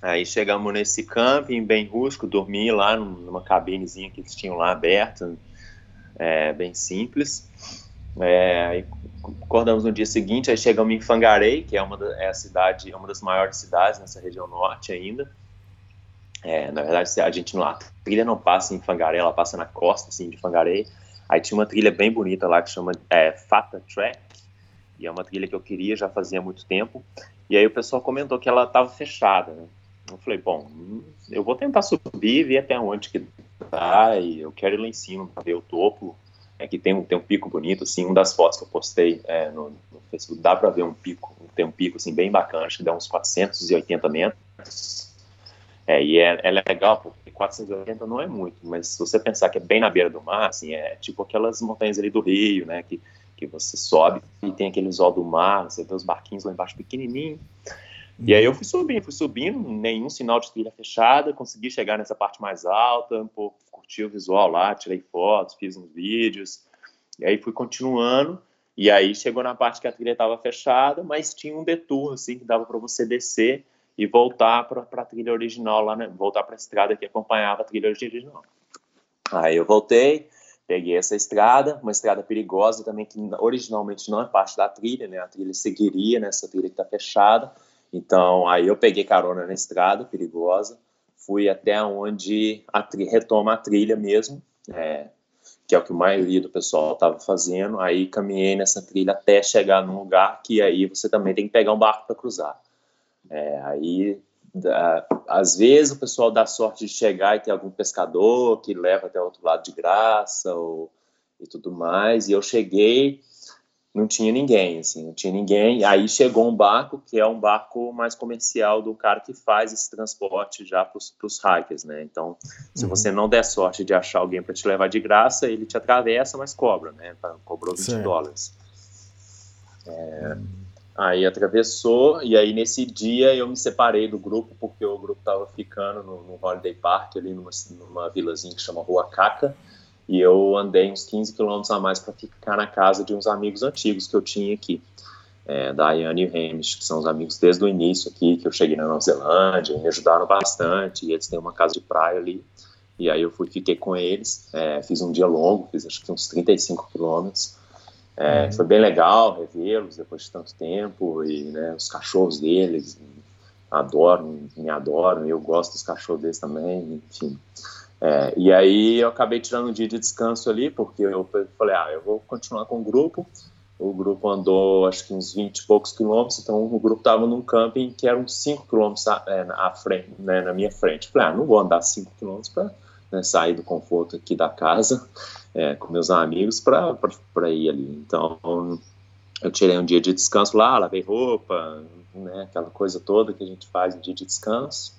aí chegamos nesse camping bem rústico, dormi lá num- numa cabinezinha que eles tinham lá aberta, é, bem simples. É, aí acordamos no dia seguinte, aí chegamos em Fangarei, que é uma da, é a cidade, é uma das maiores cidades nessa região norte ainda. É, na verdade, a gente não, a trilha não passa em Fangarei, ela passa na costa assim, de Fangarei. Aí tinha uma trilha bem bonita lá que chama é, Fata Track, e é uma trilha que eu queria já fazia muito tempo. E aí o pessoal comentou que ela estava fechada, né? Eu falei, bom, eu vou tentar subir, ver até onde que dá, e eu quero ir lá em cima para ver o topo. É que tem um, tem um pico bonito, assim, uma das fotos que eu postei é, no, no Facebook, dá para ver um pico, tem um pico, assim, bem bacana, acho que dá uns 480 metros. É, e é, é legal, porque 480 não é muito, mas se você pensar que é bem na beira do mar, assim, é tipo aquelas montanhas ali do Rio, né, que, que você sobe e tem aquele visual do mar, você vê os barquinhos lá embaixo pequenininho. E aí eu fui subindo, fui subindo, nenhum sinal de trilha fechada, consegui chegar nessa parte mais alta, pô, curti o visual lá, tirei fotos, fiz uns vídeos, e aí fui continuando, e aí chegou na parte que a trilha estava fechada, mas tinha um detour, assim, que dava para você descer e voltar para a trilha original, lá, né, voltar para a estrada que acompanhava a trilha original. Aí eu voltei, peguei essa estrada, uma estrada perigosa também, que originalmente não é parte da trilha, né, a trilha seguiria nessa trilha que está fechada, então, aí eu peguei carona na estrada, perigosa, fui até onde a retoma a trilha mesmo, é, que é o que a maioria do pessoal estava fazendo. Aí caminhei nessa trilha até chegar num lugar que aí você também tem que pegar um barco para cruzar. É, aí, dá- às vezes, o pessoal dá sorte de chegar e ter algum pescador que leva até o outro lado de graça ou, e tudo mais. E eu cheguei não tinha ninguém, assim, não tinha ninguém. Aí chegou um barco, que é um barco mais comercial do cara que faz esse transporte já para os hikers, né? Então, se você não der sorte de achar alguém para te levar de graça, ele te atravessa, mas cobra, né? Pra- Cobrou 20 Certo. dólares. É, aí atravessou, e aí nesse dia eu me separei do grupo, porque o grupo estava ficando no, no Holiday Park, ali numa, numa vilazinha que chama Rua Caca, e eu andei uns 15 quilômetros a mais para ficar na casa de uns amigos antigos que eu tinha aqui, é, da Ayane e Hamish, que são os amigos desde o início aqui, que eu cheguei na Nova Zelândia, me ajudaram bastante, e eles têm uma casa de praia ali, e aí eu fui, fiquei com eles, é, fiz um dia longo, fiz acho que uns 35 quilômetros, é, foi bem legal revê-los depois de tanto tempo, e né, os cachorros deles, adoram, me adoram, eu gosto dos cachorros deles também, enfim... É, e aí eu acabei tirando um dia de descanso ali, porque eu falei, ah, eu vou continuar com o grupo. O grupo andou acho que uns 20 e poucos quilômetros, então o grupo estava num camping que era uns 5 quilômetros à, é, à frente, né, na minha frente. Falei, ah, não vou andar 5 quilômetros para né, sair do conforto aqui da casa é, com meus amigos para ir ali. Então eu tirei um dia de descanso lá, lavei roupa, né, aquela coisa toda que a gente faz no dia de descanso.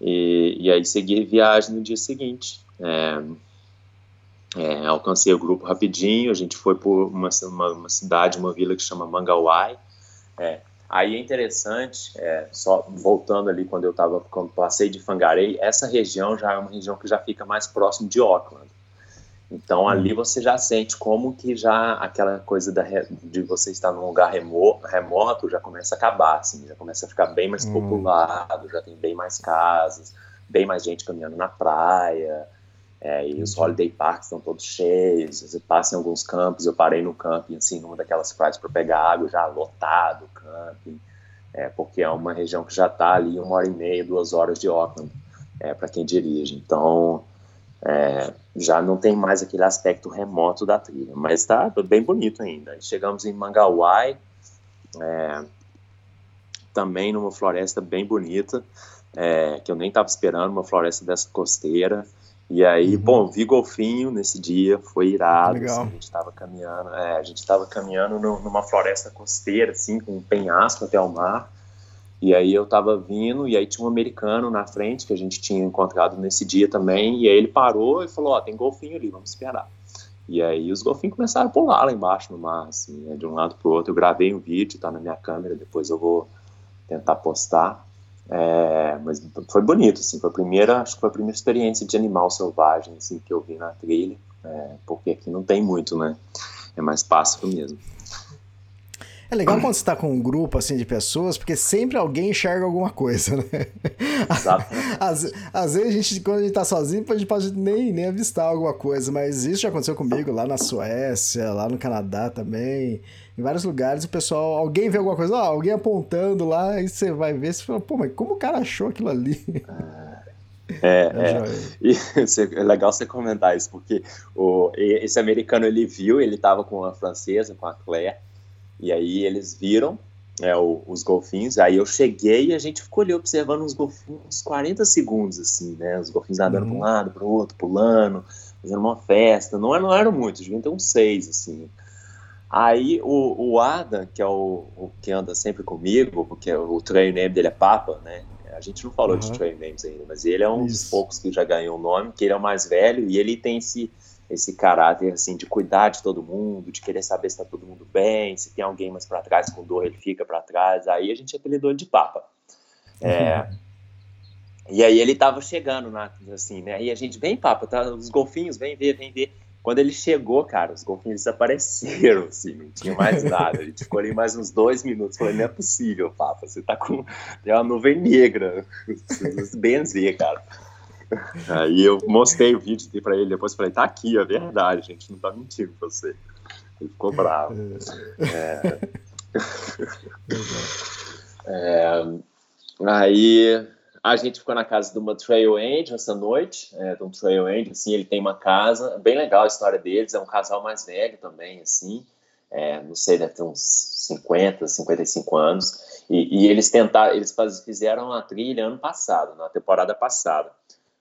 E, e aí segui a viagem no dia seguinte. É, é, alcancei o grupo rapidinho, a gente foi por uma, uma, uma cidade, uma vila que chama Mangawai. É, aí é interessante, é, só voltando ali quando eu estava, quando passei de Fangarei, essa região já é uma região que já fica mais próximo de Auckland. Então ali você já sente como que já aquela coisa da, de você estar num lugar remo, remoto já começa a acabar, assim, já começa a ficar bem mais populado, já tem bem mais casas, bem mais gente caminhando na praia, é, e os holiday parks estão todos cheios, você passa em alguns campos, eu parei no camping, assim, numa daquelas praias para pegar água, já lotado o camping, é, porque é uma região que já está ali uma hora e meia, duas horas de Auckland, é, para quem dirige. Então, é, já não tem mais aquele aspecto remoto da trilha, mas está bem bonito ainda. Chegamos em Mangawai, é, também numa floresta bem bonita, é, que eu nem estava esperando, uma floresta dessa costeira. E aí, uhum. bom, vi golfinho nesse dia, foi irado. Assim, a gente estava caminhando, é, a gente estava caminhando no, numa floresta costeira, assim, com um penhasco até o mar. E aí eu estava vindo, e aí tinha um americano na frente que a gente tinha encontrado nesse dia também. E aí ele parou e falou: Ó, oh, tem golfinho ali, vamos esperar. E aí os golfinhos começaram a pular lá embaixo no mar, assim, né, de um lado para o outro. Eu gravei um vídeo, tá na minha câmera, depois eu vou tentar postar. É, mas foi bonito, assim, foi a primeira, acho que foi a primeira experiência de animal selvagem, assim, que eu vi na trilha, é, porque aqui não tem muito, né, é mais pássaro mesmo. É legal quando você tá com um grupo assim de pessoas, porque sempre alguém enxerga alguma coisa, né? Exato. <laughs> Às, às vezes a gente, quando a gente tá sozinho, a gente pode nem, nem avistar alguma coisa, mas isso já aconteceu comigo lá na Suécia, lá no Canadá também. Em vários lugares o pessoal, alguém vê alguma coisa, ó, alguém apontando lá, e você vai ver, você fala, pô, mas como o cara achou aquilo ali? É, é, é. <laughs> É legal você comentar isso, porque o, esse americano ele viu, ele tava com a francesa, com a Claire, e aí eles viram é, o, os golfinhos, aí eu cheguei e a gente ficou ali observando os golfinhos uns 40 segundos, assim, né? Os golfinhos nadando uhum. para um lado, para o outro, pulando, fazendo uma festa. Não, não eram muitos, deviam ter uns seis, assim. Aí o, o Adam, que é o, o, que anda sempre comigo, porque o trail name dele é Papa, né? A gente não falou uhum. de trail names ainda, mas ele é um Isso. dos poucos que já ganhou o nome, que ele é o mais velho e ele tem esse esse caráter assim de cuidar de todo mundo, de querer saber se está todo mundo bem, se tem alguém mais para trás com dor ele fica para trás. Aí a gente apelidou ele de Papa. É. E aí ele estava chegando na, assim, né? E a gente vem Papa, tá? Os golfinhos vem ver, vem ver. Quando ele chegou, cara, os golfinhos desapareceram, <laughs> assim, não tinha mais nada. A gente ficou ali mais uns dois minutos. Falei, não é possível, Papa, você tá com tem uma nuvem negra. <laughs> Benzer, cara. Aí eu mostrei o vídeo para ele, depois falei, tá aqui, é verdade, gente, não tá mentindo pra você. Ele ficou bravo. É... <laughs> é... Aí a gente ficou na casa de uma trail angel essa noite, é, de um trail angel, assim, ele tem uma casa, bem legal a história deles, é um casal mais velho também, assim, é, não sei, deve ter uns 50, 55 anos, e, e eles tentaram, eles fizeram a trilha ano passado, na temporada passada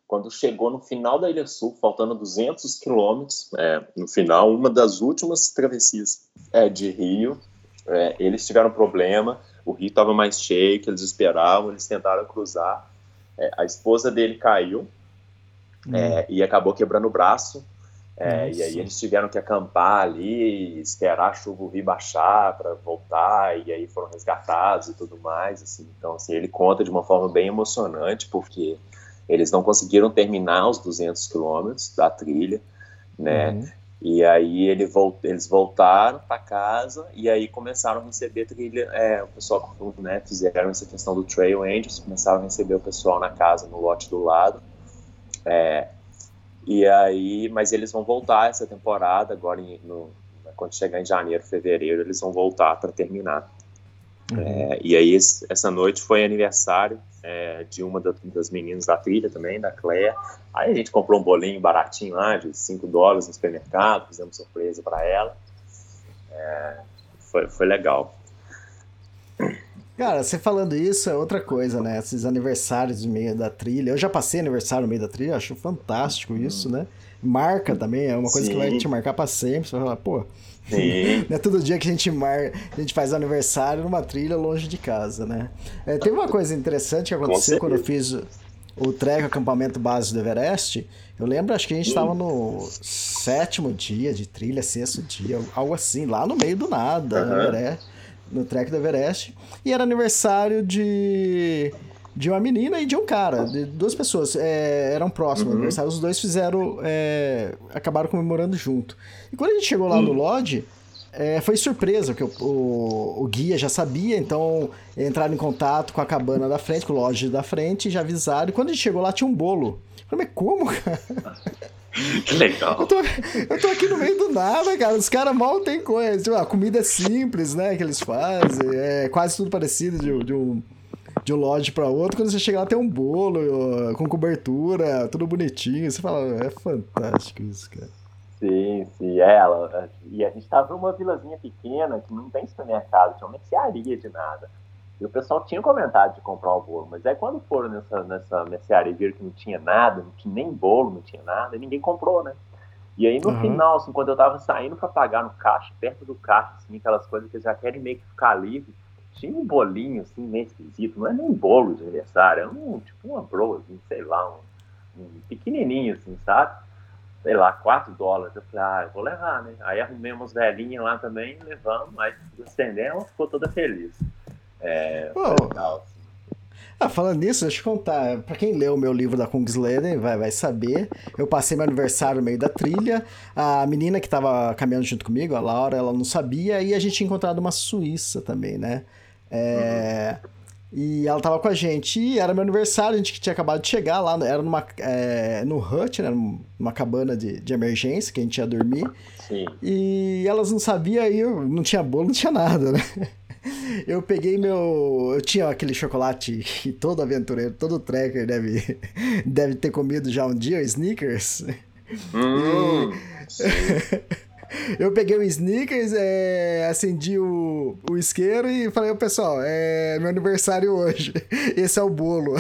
quando chegou no final da Ilha Sul, faltando 200 quilômetros, é, no final, uma das últimas travessias é, de Rio, é, eles tiveram problema, o rio estava mais cheio que eles esperavam, eles tentaram cruzar, é, a esposa dele caiu hum. É, e acabou quebrando o braço, é, e aí eles tiveram que acampar ali, esperar a chuva o rio baixar para voltar, e aí foram resgatados e tudo mais, assim, então assim, ele conta de uma forma bem emocionante, porque eles não conseguiram terminar os 200 quilômetros da trilha, né? Uhum. E aí ele volt, eles voltaram para casa e aí começaram a receber trilha. É, o pessoal né, fizeram essa questão do Trail Angels, começaram a receber o pessoal na casa, no lote do lado. É, e aí, mas eles vão voltar essa temporada agora em, no, quando chegar em janeiro, fevereiro, eles vão voltar para terminar. Uhum. É, e aí esse, essa noite foi aniversário é, de uma da, das meninas da trilha também, da Cléia. Aí a gente comprou um bolinho baratinho lá, de 5 dólares no supermercado, fizemos surpresa para ela. É, foi, foi legal. Cara, você falando isso é outra coisa, né? Esses aniversários no meio da trilha. Eu já passei aniversário no meio da trilha, acho fantástico isso, né? Marca também, é uma coisa Sim. que vai te marcar pra sempre. Você vai falar, pô, Sim. Não é todo dia que a gente, mar... a gente faz aniversário numa trilha longe de casa, né? É, teve uma coisa interessante que aconteceu quando eu fiz o, trek acampamento base do Everest. Eu lembro, acho que a gente estava no sétimo dia de trilha, sexto dia, algo assim, lá no meio do nada, uhum. no, Everest, no trek do Everest. E era aniversário de de uma menina e de um cara, de duas pessoas. É, eram próximos, uhum. Os dois fizeram. É, acabaram comemorando junto. E quando a gente chegou lá uhum. no Lodge, é, foi surpresa, porque o, o, o, guia já sabia, então entraram em contato com a cabana da frente, com o Lodge da frente, já avisaram. E quando a gente chegou lá, tinha um bolo. Eu falei, mas como, cara? <laughs> Que legal. Eu tô, eu tô aqui no meio do nada, cara. Os caras mal tem coisa. Tipo, a comida é simples, né? Que eles fazem. É quase tudo parecido de, de um de um lodge para outro. Quando você chega lá, tem um bolo com cobertura, tudo bonitinho. Você fala, é fantástico isso, cara. Sim, sim, é ela. E a gente tava numa vilazinha pequena que não tem supermercado, tinha uma mercearia de nada. E o pessoal tinha comentado de comprar o bolo, mas aí quando foram nessa, nessa mercearia e viram que não tinha nada, não tinha nem bolo, não tinha nada, e ninguém comprou, né? E aí no uhum. final, assim, quando eu tava saindo para pagar no caixa, perto do caixa, assim, aquelas coisas que já querem meio que ficar livre, tinha um bolinho, assim, meio esquisito, não é nem bolo de aniversário, é um, tipo uma bro, assim, sei lá, um, um pequenininho, assim, sabe? sei lá, 4 dólares. Eu falei, ah, eu vou levar, né? Aí arrumei umas velhinhas lá também, levamos, aí estendemos, ficou toda feliz. É, legal, assim. Ah, falando nisso, deixa eu contar. Pra quem leu o meu livro da Kungsleden, vai, vai saber. Eu passei meu aniversário no meio da trilha. A menina que tava caminhando junto comigo, a Laura, ela não sabia. E a gente tinha encontrado uma suíça também, né? É... Uhum. E ela tava com a gente. E era meu aniversário, a gente tinha acabado de chegar lá. Era numa, é, no hut, né? Numa cabana de, de emergência que a gente ia dormir. Sim. E elas não sabiam aí, não tinha bolo, não tinha nada, né? <laughs> Eu peguei meu. Eu tinha aquele chocolate que todo aventureiro, todo tracker deve, <laughs> deve ter comido já um dia, o Snickers. Hum, e... <laughs> Eu peguei o sneakers, é, acendi o, o isqueiro e falei, pessoal, é meu aniversário hoje. <laughs> Esse é o bolo.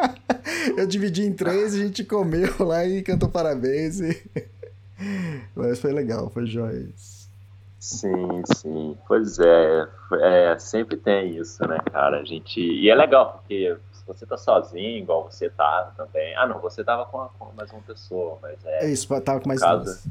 <laughs> eu dividi em três, a gente comeu lá e cantou parabéns. E... <laughs> Mas foi legal, foi jóia. Sim, sim. Pois é, é, sempre tem isso, né, cara? A gente. E é legal, porque se você tá sozinho, igual você tava também. Ah, não, você tava com, com mais uma pessoa, mas é. É isso, tava com mais caso, duas.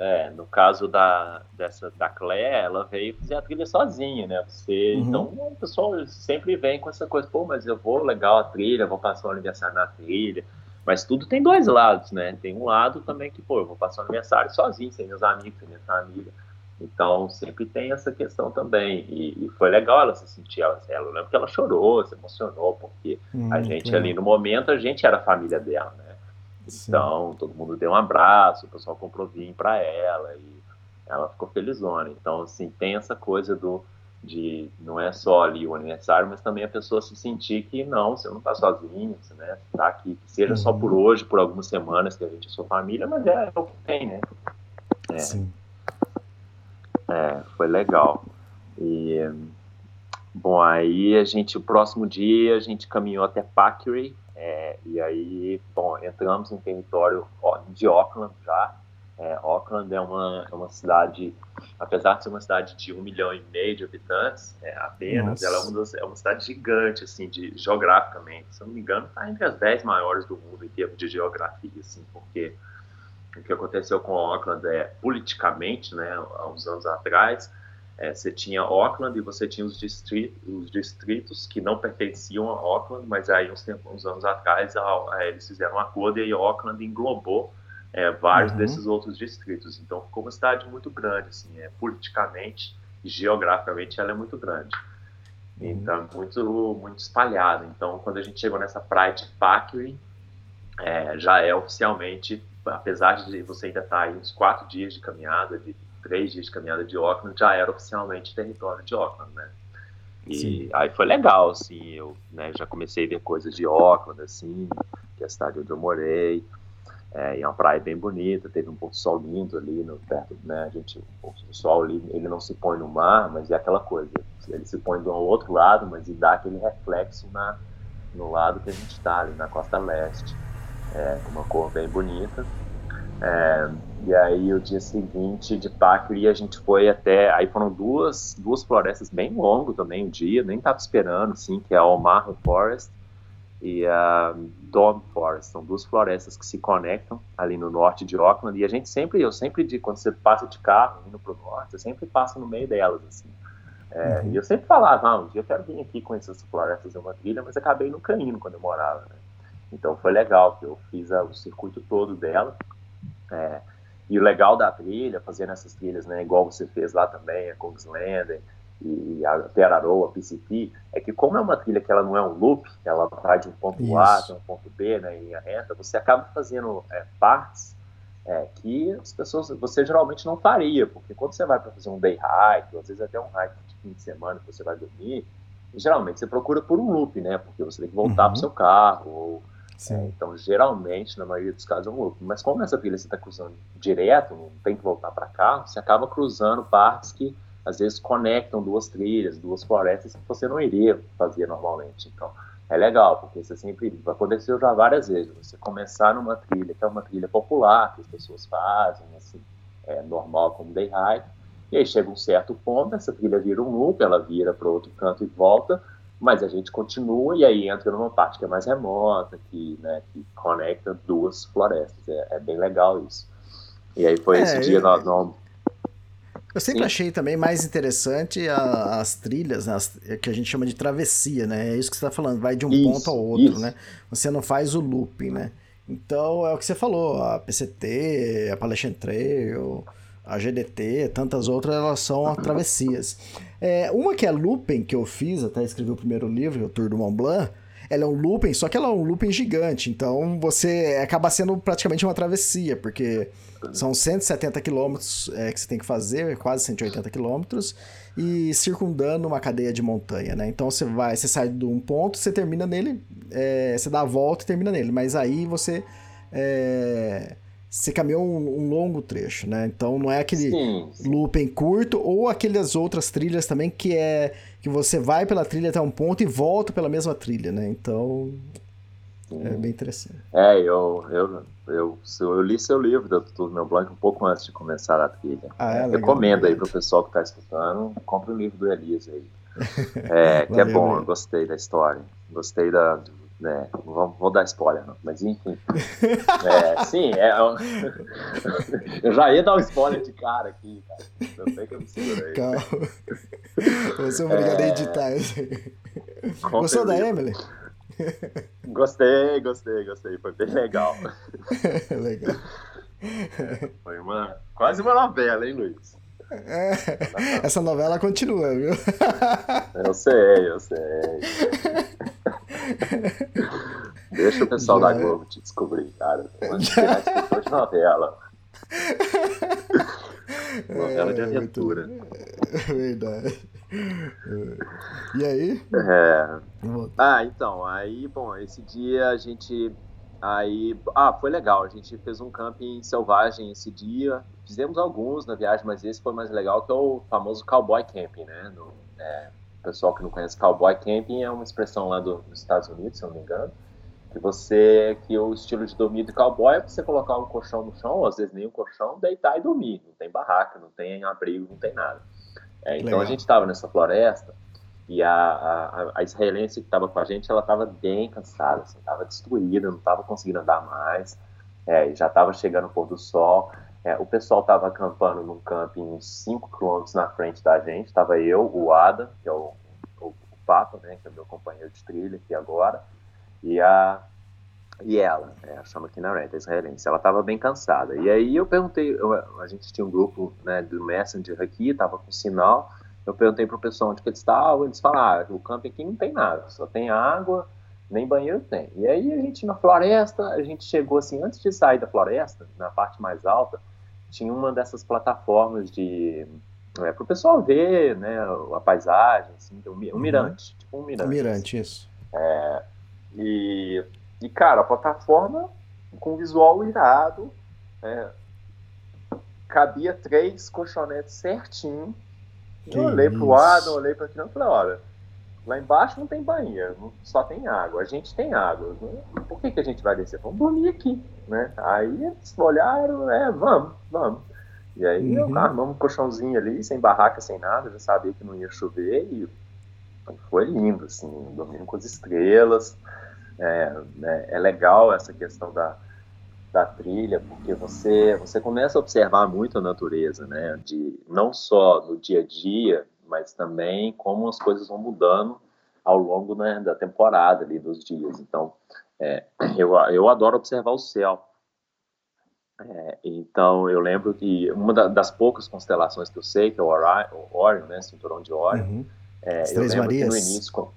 É, no caso da, dessa, da Clé, ela veio fazer a trilha sozinha, né? Você, uhum. Então o pessoal sempre vem com essa coisa, pô, mas eu vou legal a trilha, vou passar o aniversário na trilha. Mas tudo tem dois lados, né? Tem um lado também que, pô, eu vou passar o aniversário sozinho, sem meus amigos, sem minha família. Então sempre tem essa questão também. E, e foi legal ela se sentir, ela, ela lembro que ela chorou, se emocionou, porque hum, a gente ali no momento, a gente era a família dela, né? Então, todo mundo deu um abraço, o pessoal comprou vinho para ela e ela ficou felizona. Então, assim, tem essa coisa do de não é só ali o aniversário, mas também a pessoa se sentir que não, você não está sozinho, você né, tá aqui, que seja uhum. só por hoje, por algumas semanas que a gente é sua família, mas é, é o que tem, né? É. Sim. É, foi legal. E bom, aí a gente, o próximo dia, a gente caminhou até Packery, é, e aí, bom, entramos em território de Auckland já. É, Auckland é uma, é uma cidade, apesar de ser uma cidade de um milhão e meio de habitantes, é, apenas, Nossa. ela é uma, das, é uma cidade gigante, assim, de, geograficamente. Se eu não me engano, está entre as dez maiores do mundo em termos de geografia, assim, porque o que aconteceu com Auckland é, politicamente, né, há uns anos atrás, é, você tinha Auckland e você tinha os distritos, os distritos que não pertenciam a Auckland, mas aí uns, tempos, uns anos atrás a, a, eles fizeram um acordo e Auckland englobou é, vários uhum. desses outros distritos. Então ficou uma cidade muito grande, assim, é, politicamente e geograficamente ela é muito grande. Uhum. Então muito muito espalhada. Então quando a gente chegou nessa praia de Packery, é, já é oficialmente, apesar de você ainda estar tá aí uns quatro dias de caminhada, de três dias de caminhada de Auckland, já era oficialmente território de Auckland, né? E Sim. aí foi legal, assim, eu né, já comecei a ver coisas de Auckland, assim, que é a cidade onde eu morei, é, e é uma praia bem bonita, teve um pouco de sol lindo ali, no, perto, né, a gente, o sol ali, ele não se põe no mar, mas é aquela coisa, ele se põe do outro lado, mas e dá aquele reflexo na, no lado que a gente está, ali na costa leste, é, uma cor bem bonita, é, e aí o dia seguinte de Pacri a gente foi até, aí foram duas, duas florestas bem longo também o dia, nem tava esperando, assim, que é a Omaha Forest e a Dog Forest, são duas florestas que se conectam ali no norte de Auckland e a gente sempre, eu sempre digo, quando você passa de carro indo pro norte, você sempre passa no meio delas, assim. É, uhum. E eu sempre falava, ah, um dia eu quero vir aqui conhecer essas florestas em uma trilha, mas acabei nunca indo quando eu morava, né? Então foi legal, que eu fiz a, o circuito todo dela, é, e o legal da trilha, fazendo essas trilhas, né, igual você fez lá também, a Kungsleden, e a Terarou, a PCP, é que como é uma trilha que ela não é um loop, ela vai de um ponto Isso. A até um ponto B, né, em linha reta, você acaba fazendo é, partes é, que as pessoas, você geralmente não faria, porque quando você vai para fazer um day hike, ou às vezes até um hike de fim de semana que você vai dormir, geralmente você procura por um loop, né, porque você tem que voltar Uhum. para o seu carro, ou Sim. então, geralmente, na maioria dos casos, é um loop. Mas como essa trilha você está cruzando direto, não tem que voltar para cá, você acaba cruzando partes que às vezes conectam duas trilhas, duas florestas que você não iria fazer normalmente. Então, é legal, porque você sempre. Aconteceu já várias vezes. Você começar numa trilha que é uma trilha popular, que as pessoas fazem, assim, é normal como day hike, e aí chega um certo ponto, essa trilha vira um loop, ela vira para outro canto e volta, mas a gente continua e aí entra numa parte que é mais remota, que, né, que conecta duas florestas. É, é bem legal isso. E aí foi É, esse dia eu- nós, Eu sempre Sim. achei também mais interessante a- as trilhas, né, as- que a gente chama de travessia, né? É isso que você está falando, vai de um Isso, ponto ao outro, isso. né? Você não faz o looping, né? Então é o que você falou, a PCT, a Appalachian Trail, a GDT, tantas outras, elas são <laughs> travessias. É, uma que é looping, que eu fiz, até escrevi o primeiro livro, o Tour do Mont Blanc, ela é um looping, só que ela é um looping gigante, então você acaba sendo praticamente uma travessia, porque são 170 quilômetros é, que você tem que fazer, quase 180 quilômetros, e circundando uma cadeia de montanha, né? Então você vai, você sai de um ponto, você termina nele, é, você dá a volta e termina nele, mas aí você é, você caminhou um, um longo trecho, né? Então não é aquele Sim, looping curto ou aquelas outras trilhas também que é que você vai pela trilha até um ponto e volta pela mesma trilha, né? Então é bem interessante. É, eu, eu, eu, eu li seu livro, do Meu Blanco, um pouco antes de começar a trilha. Ah, é? É, Recomendo aí legal. pro pessoal que tá escutando, compre o livro do Elias aí. <laughs> É, que é bom, valeu. eu gostei da história. Gostei da. Né, vou, vou dar spoiler, não, mas enfim. É, sim, é. Eu, <laughs> eu já ia dar um spoiler de cara aqui, cara. Eu sei que eu me segurei. Calma. Vou ser obrigado a editar Gostou da. Emily? Gostei, gostei, gostei. Foi bem legal. <laughs> Legal. Foi uma. Quase uma novela, hein, Luiz? É, <laughs> essa novela continua, viu? <laughs> Eu sei, eu sei. Deixa o pessoal Já da é. Globo te descobrir, cara. <laughs> Que é de novela? Novela de É, muito- aventura. Verdade. E aí? É. Ah, então, aí, bom, esse dia a gente. Aí. Ah, foi legal. A gente fez um camping selvagem esse dia. Fizemos alguns na viagem, mas esse foi mais legal, que é o famoso cowboy camping, né? No, é, o pessoal que não conhece cowboy camping é uma expressão lá do- dos Estados Unidos, se eu não me engano. Que você. Que o estilo de dormir do cowboy é você colocar um colchão no chão, ou às vezes nem um colchão, deitar e dormir. Não tem barraca, não tem abrigo, não tem nada. É, então Legal. a gente estava nessa floresta e a, a, a israelense que estava com a gente, ela estava bem cansada, assim, estava destruída, não estava conseguindo andar mais, é, já estava chegando o pôr do sol. É, o pessoal estava acampando num camping uns 5 quilômetros na frente da gente, estava eu, o Ada, que é o, o, o né, que é meu companheiro de trilha aqui agora, e a e ela, é, a chama aqui na Renta, israelense, ela estava bem cansada. E aí eu perguntei, eu- a gente tinha um grupo né, do Messenger aqui, estava com sinal, eu perguntei pro pessoal onde que eles estavam, eles falaram, ah, o camping aqui não tem nada, só tem água, nem banheiro tem. E aí a gente na floresta, a gente chegou assim, antes de sair da floresta, na parte mais alta, tinha uma dessas plataformas de é, para o pessoal ver, né, a paisagem, assim, um, mi- um Uhum. mirante, tipo um mirante. Mirante, isso. E, e cara, a plataforma com visual irado, é, cabia três colchonetes certinho. Que eu olhei pro isso. lado, olhei pra aquilo e falei, olha, lá embaixo não tem não- só tem água, a gente tem água. Por que, que a gente vai descer? Vamos dormir aqui, né? Aí eles olharam, é, vamos, vamos. E aí Uhum. armamos um colchãozinho ali, sem barraca, sem nada, já sabia que não ia chover e foi lindo, assim, dormindo com as estrelas. É, né, é legal essa questão da, da trilha, porque você, você começa a observar muito a natureza, né? De, não só no dia a dia, mas também como as coisas vão mudando ao longo né, da temporada ali, dos dias. Então, é, <clears throat> eu, eu adoro observar o céu. É, então eu lembro que uma da, das poucas constelações que eu sei, que é o Orion, né, cinturão de Orion, Uhum. é, eu Três lembro Marias. que no início,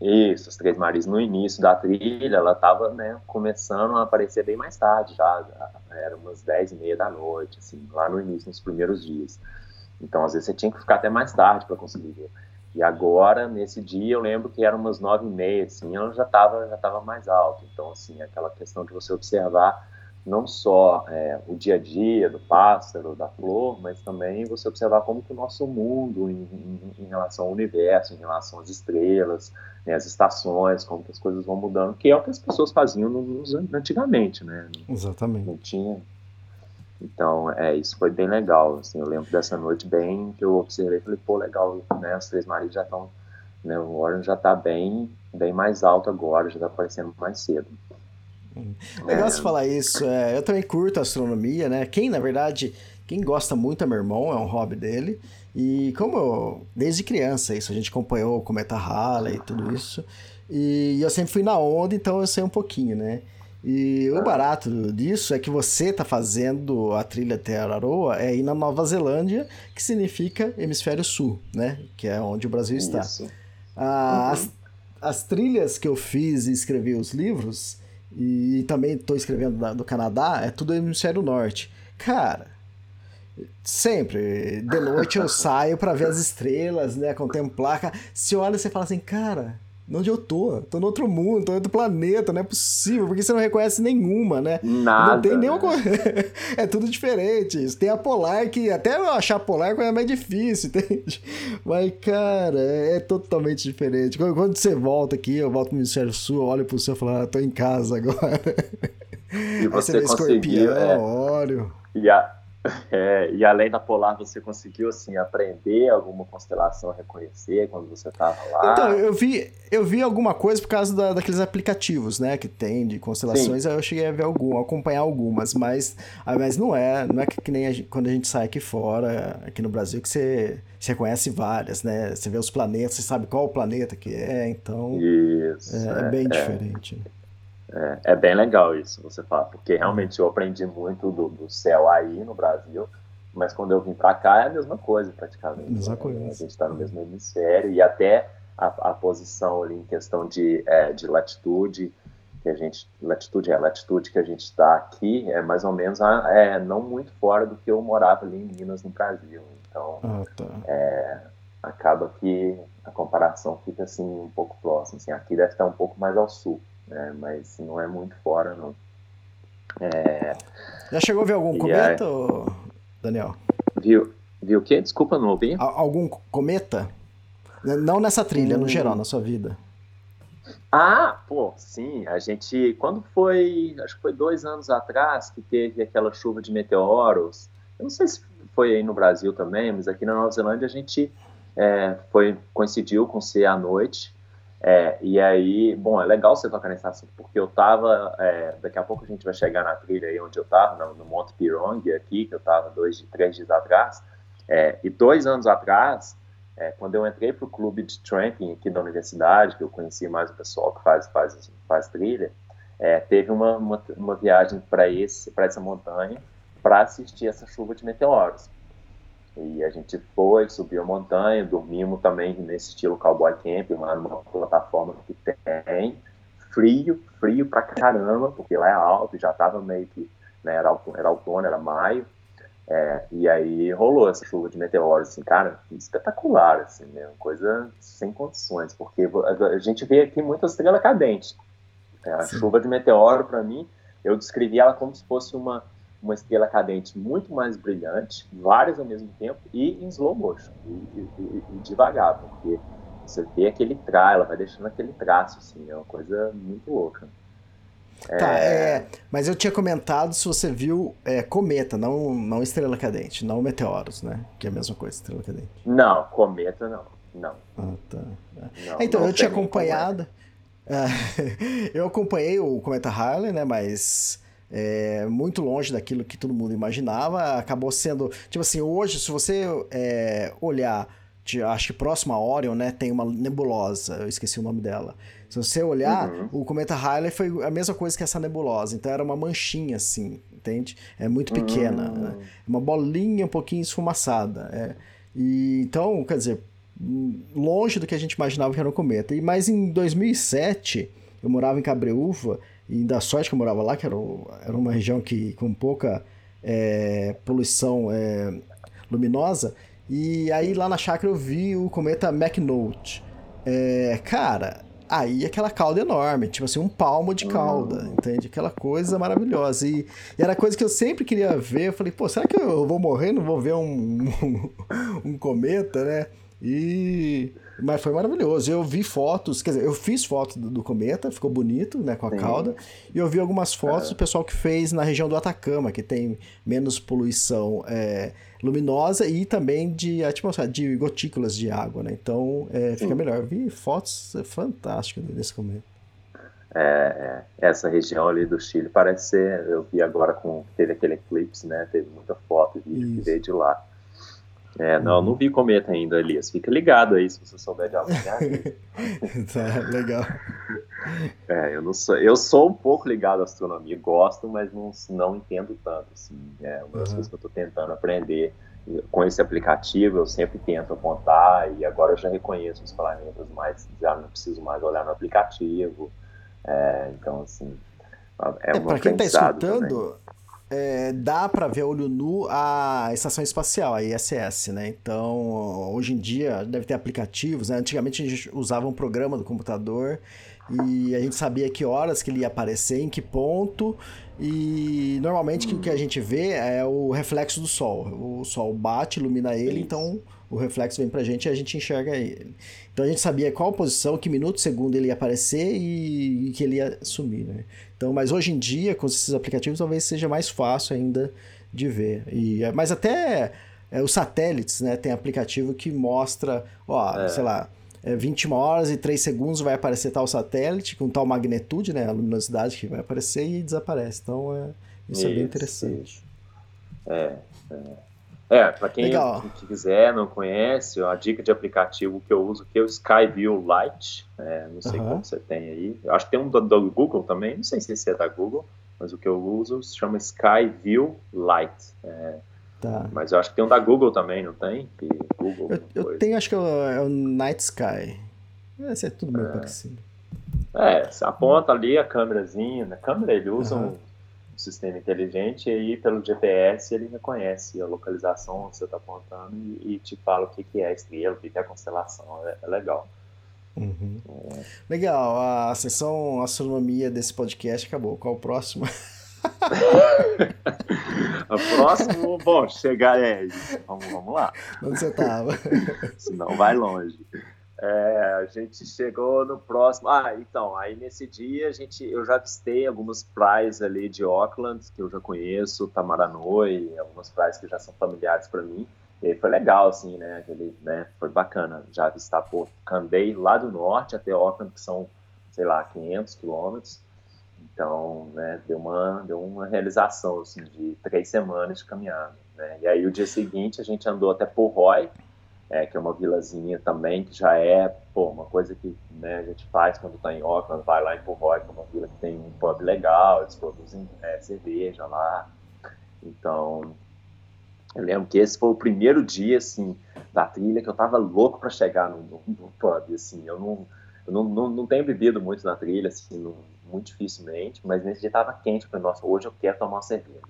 isso, as Três Marias, no início da trilha, ela estava né, começando a aparecer bem mais tarde, já era umas 10 e meia da noite, assim, lá no início, nos primeiros dias. Então, às vezes, você tinha que ficar até mais tarde para conseguir ver. E agora, nesse dia, eu lembro que era umas nove e meia, assim, ela já estava já tava mais alta. Então, assim, aquela questão de você observar não só é, o dia a dia do pássaro, da flor, mas também você observar como que o nosso mundo, em, em- em relação ao universo, em relação às estrelas, né, as estações, como que as coisas vão mudando, que é o que as pessoas faziam nos, antigamente, né? Exatamente. não tinha. Então, é, isso foi bem legal, assim, eu lembro dessa noite bem que eu observei, falei, pô, legal, né, as Três Marias já estão, né, o Orion já tá bem, bem mais alto agora, já tá aparecendo mais cedo. Legal É. falar isso. é, eu também curto astronomia, né? Quem, na verdade, quem gosta muito é meu irmão, é um hobby dele. E como eu, desde criança, isso, a gente acompanhou o Cometa Halley e tudo isso. E eu sempre fui na onda, então eu sei um pouquinho, né? E o barato disso é que você tá fazendo a trilha até Araroa é ir na Nova Zelândia, que significa hemisfério sul, né? Que é onde o Brasil está. Ah, as, as trilhas que eu fiz e escrevi os livros, e também estou escrevendo da- do Canadá, é tudo hemisfério norte. Cara, sempre, de noite eu saio para ver as estrelas, né? Contemplar. Se olha, você fala assim, cara. Onde eu tô? Tô no outro mundo, tô em outro planeta, não é possível, porque você não reconhece nenhuma, né? Nada. Não tem nenhuma né? coisa. <laughs> é tudo diferente. Tem a polar que até eu achar polar é mais difícil, <laughs> entende? Mas, cara, é, é totalmente diferente. Quando, você volta aqui, eu volto no Hemisfério Sul, olho pro céu e falo, ah, tô em casa agora. E <laughs> Aí você vê conseguiu, é, óleo. e, a- é, e além da polar, você conseguiu, assim, aprender alguma constelação, reconhecer quando você estava lá? Então, eu vi, eu vi alguma coisa por causa da- daqueles aplicativos, né, que tem de constelações, aí eu cheguei a ver algum, acompanhar algumas, mas, ah, mas não é, não é que, que nem a gente- quando a gente sai aqui fora, aqui no Brasil, que você, você conhece várias, né, você vê os planetas, você sabe qual o planeta que é, então Isso, é, é bem diferente. É, é bem legal isso, você fala, porque realmente eu aprendi muito do, do céu aí no Brasil, mas quando eu vim pra cá é a mesma coisa praticamente. Mesma né? coisa. A gente está no mesmo hemisfério e até a, a posição ali em questão de, é, de latitude, que a gente, latitude é a latitude que a gente está aqui, é mais ou menos, a- é, não muito fora do que eu morava ali em Minas, no Brasil. Então, Ah, tá. acaba que a comparação fica assim um pouco próxima. Assim, aqui deve estar um pouco mais ao sul, né? mas não é muito fora, não. Já chegou a ver algum E cometa, ô, Daniel? Viu, viu o quê? Desculpa, não ouvi. Al- Algum cometa? Não nessa trilha, no Hum. geral, na sua vida. Ah, pô, sim, a gente, quando foi, acho que foi dois anos atrás que teve aquela chuva de meteoros, eu não sei se foi aí no Brasil também, mas aqui na Nova Zelândia a gente é, foi, coincidiu com ser à noite, é, e aí, bom, é legal você tocar nesse assunto, porque eu tava, é, daqui a pouco a gente vai chegar na trilha aí onde eu tava, no, no Monte Pirong aqui, que eu tava dois, três dias atrás, é, e dois anos atrás, é, quando eu entrei para o clube de tramping aqui da universidade, que eu conheci mais o pessoal que faz, faz, faz trilha, é, teve uma, uma, uma viagem para essa montanha para assistir essa chuva de meteoros. E a gente foi, subiu a montanha, dormimos também nesse estilo cowboy camping, lá numa plataforma que tem. Frio, frio pra caramba, porque lá é alto, já tava meio que, né, era, outono, era outono, era maio. É, e aí rolou essa chuva de meteoros, assim, cara, espetacular, assim, né? coisa sem condições, porque a gente vê aqui muita estrela cadente. É, a Sim. chuva de meteoro, para mim, eu descrevi ela como se fosse uma, uma estrela cadente muito mais brilhante, várias ao mesmo tempo, e em slow motion, e, e, e, devagar, porque você vê aquele traço, ela vai deixando aquele traço, assim, é uma coisa muito louca. Tá, é, mas eu tinha comentado se você viu é, cometa, não, não estrela cadente, não meteoros, né? Que é a mesma coisa, estrela cadente. Não, cometa não, não. Ah, tá. não então, não eu tinha acompanhado. Ah, <laughs> eu acompanhei o Cometa Harley, né? Mas é, muito longe daquilo que todo mundo imaginava. Acabou sendo. Tipo assim, hoje, se você é, olhar, de- acho que próximo a Orion, né? Tem uma nebulosa, eu esqueci o nome dela. Se você olhar, Uhum. o Cometa Harley foi a mesma coisa que essa nebulosa. Então era uma manchinha, assim. entende? É muito pequena, Hum. né? uma bolinha um pouquinho esfumaçada. é. E, então, quer dizer, longe do que a gente imaginava que era um cometa. E mas em 2007, eu morava em Cabreúva, e da sorte que eu morava lá, que era, era uma região que com pouca é, poluição é, luminosa, e aí lá na chácara eu vi o cometa McNaught. É, cara, aí aquela cauda enorme, tipo assim, um palmo de cauda, entende? Aquela coisa maravilhosa. E, e era coisa que eu sempre queria ver. Eu falei, pô, será que eu vou morrer? Não vou ver um, <laughs> um, um cometa, né? E. Mas foi maravilhoso. Eu vi fotos, quer dizer, eu fiz foto do, do cometa, ficou bonito, né, com a Sim. cauda. E eu vi algumas fotos do pessoal que fez na região do Atacama, que tem menos poluição é, luminosa e também de atmosfera, de gotículas de água, né? Então é, fica melhor. Eu vi fotos fantásticas desse cometa. É, é, essa região ali do Chile parece ser. Eu vi agora com. Teve aquele eclipse, né? Teve muita foto e vídeo que veio de lá. É, não, não vi cometa ainda, Elias. Fica ligado aí se você souber de algo. <laughs> tá, legal. É, eu não sou. Eu sou um pouco ligado à astronomia, gosto, mas não, não entendo tanto. Assim, é uma das Uhum. coisas que eu estou tentando aprender. Com esse aplicativo, eu sempre tento apontar e agora eu já reconheço os planetas, mas já não preciso mais olhar no aplicativo. É, então, assim, é, É, um para quem tá aprendizado também. É, dá para ver olho nu a estação espacial, a ISS, né? Então, hoje em dia deve ter aplicativos, né? Antigamente a gente usava um programa do computador e a gente sabia que horas que ele ia aparecer, em que ponto, e normalmente o que a gente vê é o reflexo do sol. O sol bate, ilumina ele, então o reflexo vem pra gente e a gente enxerga ele. Então a gente sabia qual posição, que minuto, segundo ele ia aparecer e, e que ele ia sumir, né? Então, mas hoje em dia, com esses aplicativos, talvez seja mais fácil ainda de ver. E, é, mas até é, os satélites, né? Tem aplicativo que mostra, ó, É. sei lá, é 21 horas e 3 segundos vai aparecer tal satélite com tal magnitude, né? A luminosidade que vai aparecer e desaparece. Então, é, isso, é bem Isso, interessante. É, é. É, para quem quiser, não conhece, a dica de aplicativo que eu uso que é o Skyview Lite. É, não sei Aham. qual você tem aí. Eu acho que tem um do, do Google também, não sei se esse é da Google, mas o que eu uso se chama Skyview Lite. É, Tá. mas eu acho que tem um da Google também, não tem? Que Google. Eu, eu tenho, acho que é o, é o Night Sky. Esse é tudo meio parecido. É, você aponta ali a câmerazinha, na câmera ele usa Aham. um sistema inteligente e aí pelo GPS ele reconhece a localização onde você está apontando e, e te fala o que, que é a estrela, o que, que é a constelação, é, é legal. Uhum. Legal, a sessão astronomia desse podcast acabou. Qual o próximo? <laughs> O próximo, bom, chegar é, vamos, vamos lá, Onde você tava? senão vai longe. É, a gente chegou no próximo. Ah, então, aí nesse dia a gente, eu já avistei algumas praias ali de Auckland, que eu já conheço, Tamaranoi, algumas praias que já são familiares para mim. E foi legal, assim, né? Aquele, né? Foi bacana já avistar, pô, andei lá do norte até Auckland, que são, sei lá, 500 quilômetros. Então, né, deu uma, deu uma realização, assim, de três semanas de caminhada, né? E aí o dia seguinte a gente andou até Purrói, é, que é uma vilazinha também, que já é, pô, uma coisa que né, a gente faz quando tá em Auckland, vai lá em Purrói, que é uma vila que tem um pub legal, eles produzem é, cerveja lá. Então, eu lembro que esse foi o primeiro dia, assim, da trilha que eu tava louco para chegar no, no, no pub, assim, eu não, eu não, não, não tenho bebido muito na trilha, assim, não, muito dificilmente, mas nesse dia tava quente, eu falei, nossa, hoje eu quero tomar uma cerveja.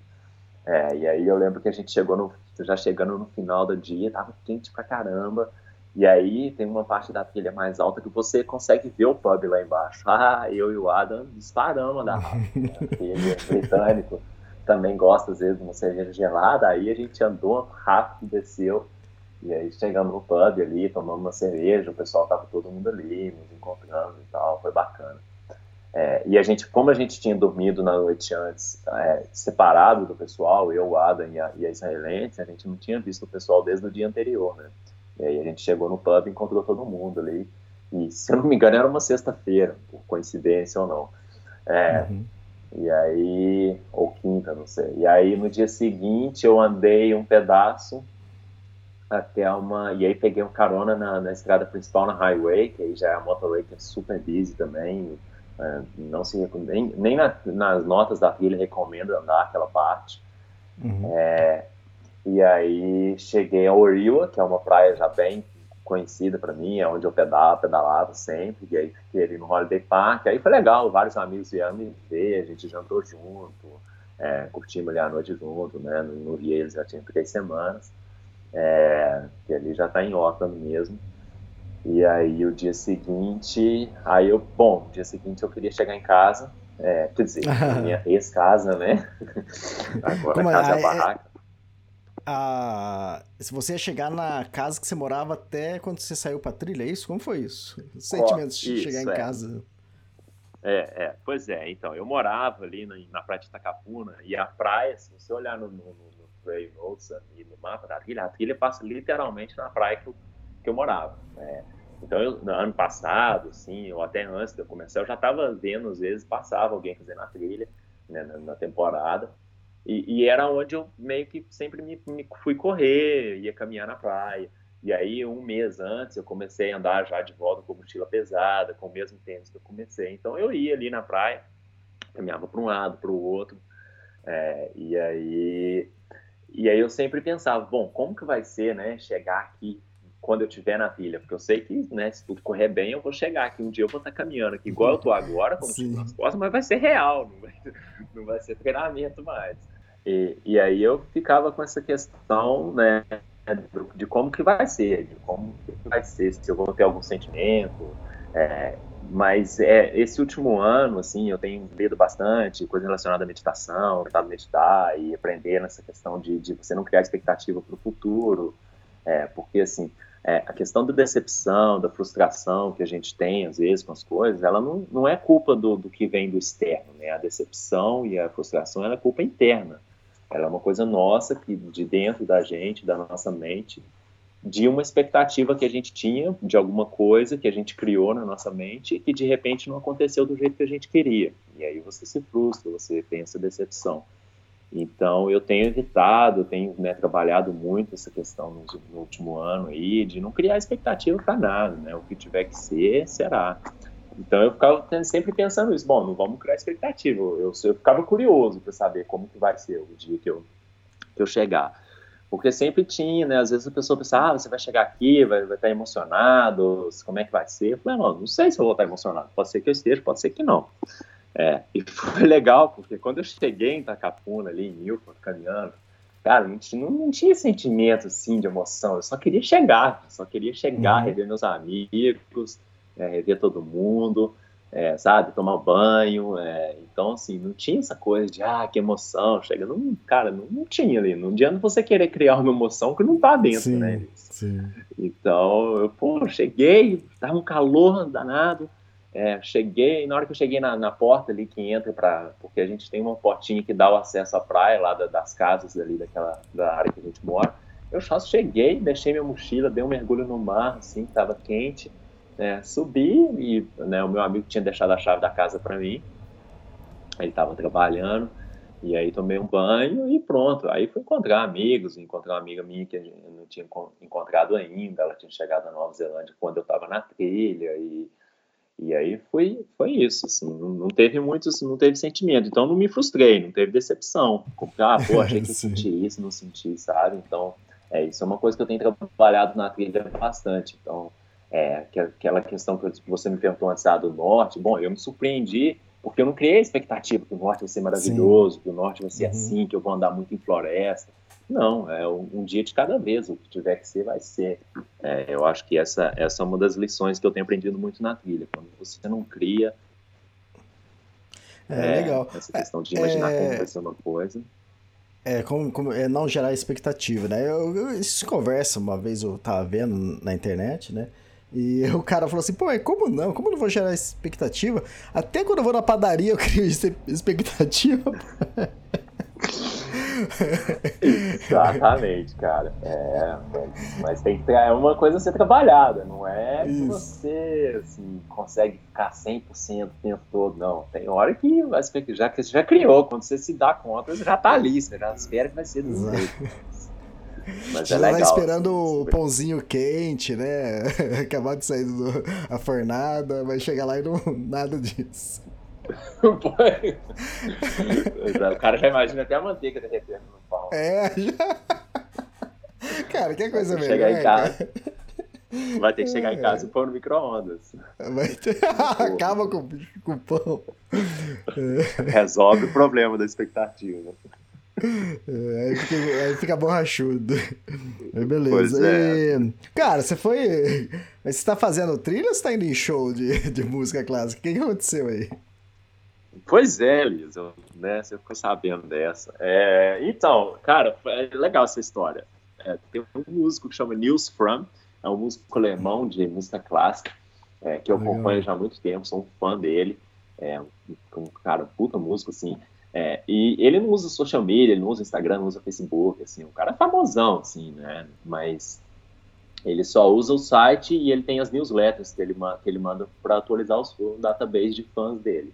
É, e aí eu lembro que a gente chegou no, já chegando no final do dia, tava quente pra caramba, e aí tem uma parte da trilha mais alta que você consegue ver o pub lá embaixo. <laughs> Ah, eu e o Adam disparamos da <laughs> ele é britânico, também gosta às vezes de uma cerveja gelada, aí a gente andou rápido, desceu, e aí chegamos no pub ali, tomamos uma cerveja, o pessoal tava todo mundo ali, nos encontrando e tal, foi bacana. É, e a gente, como a gente tinha dormido na noite antes, é, separado do pessoal, eu, o Adam e a, e a israelense, a gente não tinha visto o pessoal desde o dia anterior, né? E aí a gente chegou no pub e encontrou todo mundo ali. E, se eu não me engano, era uma sexta-feira, por coincidência ou não. É, Uhum. E aí, ou quinta, não sei. E aí no dia seguinte eu andei um pedaço até uma. E aí peguei um carona na, na estrada principal, na highway, que aí já é a motorway que é super busy também. É, não se nem, nem na, nas notas da trilha recomenda andar aquela parte. Uhum. É, e aí cheguei a Oriwa, que é uma praia já bem conhecida para mim, é onde eu pedalava, pedalava sempre, e aí fiquei ali no Holiday Park, aí foi legal, vários amigos vieram me ver, a gente jantou junto, é, curtimos ali a noite junto, né, no, no Rio eles já tinham três semanas, é, que ali já tá em Auckland mesmo, e aí o dia seguinte, aí eu, bom, o dia seguinte eu queria chegar em casa, é, quer dizer, <laughs> minha ex-casa, né, <laughs> agora Como é? casa Ah, é- barraca, Ah, se você ia chegar na casa que você morava até quando você saiu pra trilha, é isso? Como foi isso? Os sentimentos de chegar em é. casa. É, é, pois é, então, eu morava ali na, na praia de Itacapuna, e a praia, se você olhar no, no, no, no Trail Notes ali no mapa da trilha, a trilha passa literalmente na praia que eu, que eu morava, né? Então, eu, no ano passado, assim, ou até antes de eu começar, eu já estava vendo, às vezes, passava alguém fazendo a trilha, né, na, na temporada, e, e era onde eu meio que sempre me, me fui correr, ia caminhar na praia. E aí, um mês antes, eu comecei a andar já de volta com mochila pesada, com o mesmo tênis que eu comecei. Então, eu ia ali na praia, caminhava para um lado, para o outro. é, e aí, e aí eu sempre pensava, bom, como que vai ser, né, chegar aqui quando eu estiver na trilha? Porque eu sei que, né, se tudo correr bem, eu vou chegar aqui. Um dia eu vou estar caminhando aqui, igual eu tô agora, com Sim. mochila nas costas, mas vai ser real, não vai, <laughs> não vai ser treinamento mais. E, e aí eu ficava com essa questão, né, de como que vai ser, de como que vai ser, se eu vou ter algum sentimento. é, mas é, esse último ano, assim, eu tenho lido bastante coisa relacionada à meditação, tentado meditar e aprender nessa questão de, de você não criar expectativa para o futuro, é, porque, assim, é, a questão da decepção, da frustração que a gente tem, às vezes, com as coisas, ela não, não é culpa do, do que vem do externo, né? A decepção e a frustração, ela é culpa interna. Ela é uma coisa nossa, que de dentro da gente, da nossa mente, de uma expectativa que a gente tinha de alguma coisa que a gente criou na nossa mente e que de repente não aconteceu do jeito que a gente queria. E aí você se frustra, você essa decepção. Então eu tenho evitado, tenho né, trabalhado muito essa questão no, no último ano aí de não criar expectativa para nada, né? O que tiver que ser, será. Então eu ficava sempre pensando isso. Bom, não vamos criar expectativa. Eu, eu, ficava curioso para saber como que vai ser o dia que eu que eu chegar. Porque sempre tinha, né? Às vezes a pessoa pensa, ah, você vai chegar aqui, vai, vai estar emocionado, como é que vai ser? Eu falei, não, não sei se eu vou estar emocionado. Pode ser que eu esteja, pode ser que não. É, e foi <laughs> legal, porque quando eu cheguei em Itacapuna, ali em Milford, caminhando, cara, não tinha, não tinha sentimento, assim, de emoção. Eu só queria chegar, só queria chegar, Uhum. rever meus amigos, é, rever todo mundo, é, sabe, tomar banho. é, então, assim, não tinha essa coisa de, ah, que emoção, chega. Não, cara, não, não tinha ali. Não adianta você querer criar uma emoção que não tá dentro, Sim. né? Sim. Então, eu, pô, cheguei, tava um calor danado. É, cheguei, na hora que eu cheguei na, na porta ali que entra para, porque a gente tem uma portinha que dá o acesso à praia lá da- das casas ali daquela da área que a gente mora. Eu só cheguei, deixei minha mochila, dei um mergulho no mar, assim, tava quente, né, subi e né, o meu amigo tinha deixado a chave da casa para mim. Ele estava trabalhando e aí tomei um banho e pronto. Aí fui encontrar amigos, encontrei uma amiga minha que gente não tinha encon- encontrado ainda. Ela tinha chegado na Nova Zelândia quando eu estava na trilha e e aí foi, foi isso, assim, não, não teve muitos, não teve sentimento, então não me frustrei, não teve decepção, ah, pô, <laughs> achei que eu Sim. senti isso, não senti, sabe, então, é, isso é uma coisa que eu tenho trabalhado na trilha bastante, então, é, que- aquela questão que você me perguntou antes ah, do Norte, bom, eu me surpreendi, porque eu não criei a expectativa que o Norte vai ser maravilhoso, que o Norte vai ser Uhum. assim, que eu vou andar muito em floresta, não, é um, um dia de cada vez, o que tiver que ser, vai ser. É, eu acho que essa, essa é uma das lições que eu tenho aprendido muito na trilha. Quando você não cria É, legal. essa questão de imaginar É- como vai ser uma coisa. É, como, como- é não gerar expectativa, né? Eu, eu, isso se conversa, uma vez eu tava vendo na internet, né? E <laughs> o cara falou assim, pô, mas como não? Como eu não vou gerar expectativa? Até quando eu vou na padaria eu <laughs> crio expectativa. <laughs> Exatamente, cara. É, mas tem que é uma coisa a ser trabalhada, não é que Isso. você assim, consegue ficar 100% o tempo todo, não. Tem hora que vai já que você já criou, quando você se dá conta, já tá ali, você já espera que vai ser do jeito. Mas Já é legal. esperando o pãozinho quente, né? <laughs> Acabar de sair do, a fornada, vai chegar lá e não nada disso. <laughs> o cara já imagina até a manteiga derretendo no pão. É, já. Cara, que coisa melhor. Chegar em casa. Vai ter que chegar em casa e pôr no micro-ondas. Vai ter... <laughs> Acaba com, com o pão. Resolve o problema da expectativa. É, aí, fica, aí fica borrachudo. Aí beleza. É. E, cara, você foi. Você tá fazendo trilha ou você tá indo em show de, de música clássica? O que, que aconteceu aí? Pois é, Lisa, né? Você ficou sabendo dessa. É, então, cara, é legal essa história. É, tem um músico que chama Nils Fram, é um músico alemão de música clássica, é, que eu Legal. acompanho já há muito tempo, sou um fã dele. É um, cara, puta músico, assim. É, e ele não usa social media, ele não usa Instagram, não usa Facebook, assim. O cara é famosão, assim, né? Mas ele só usa o site e ele tem as newsletters que ele, que ele manda para atualizar os- o database de fãs dele.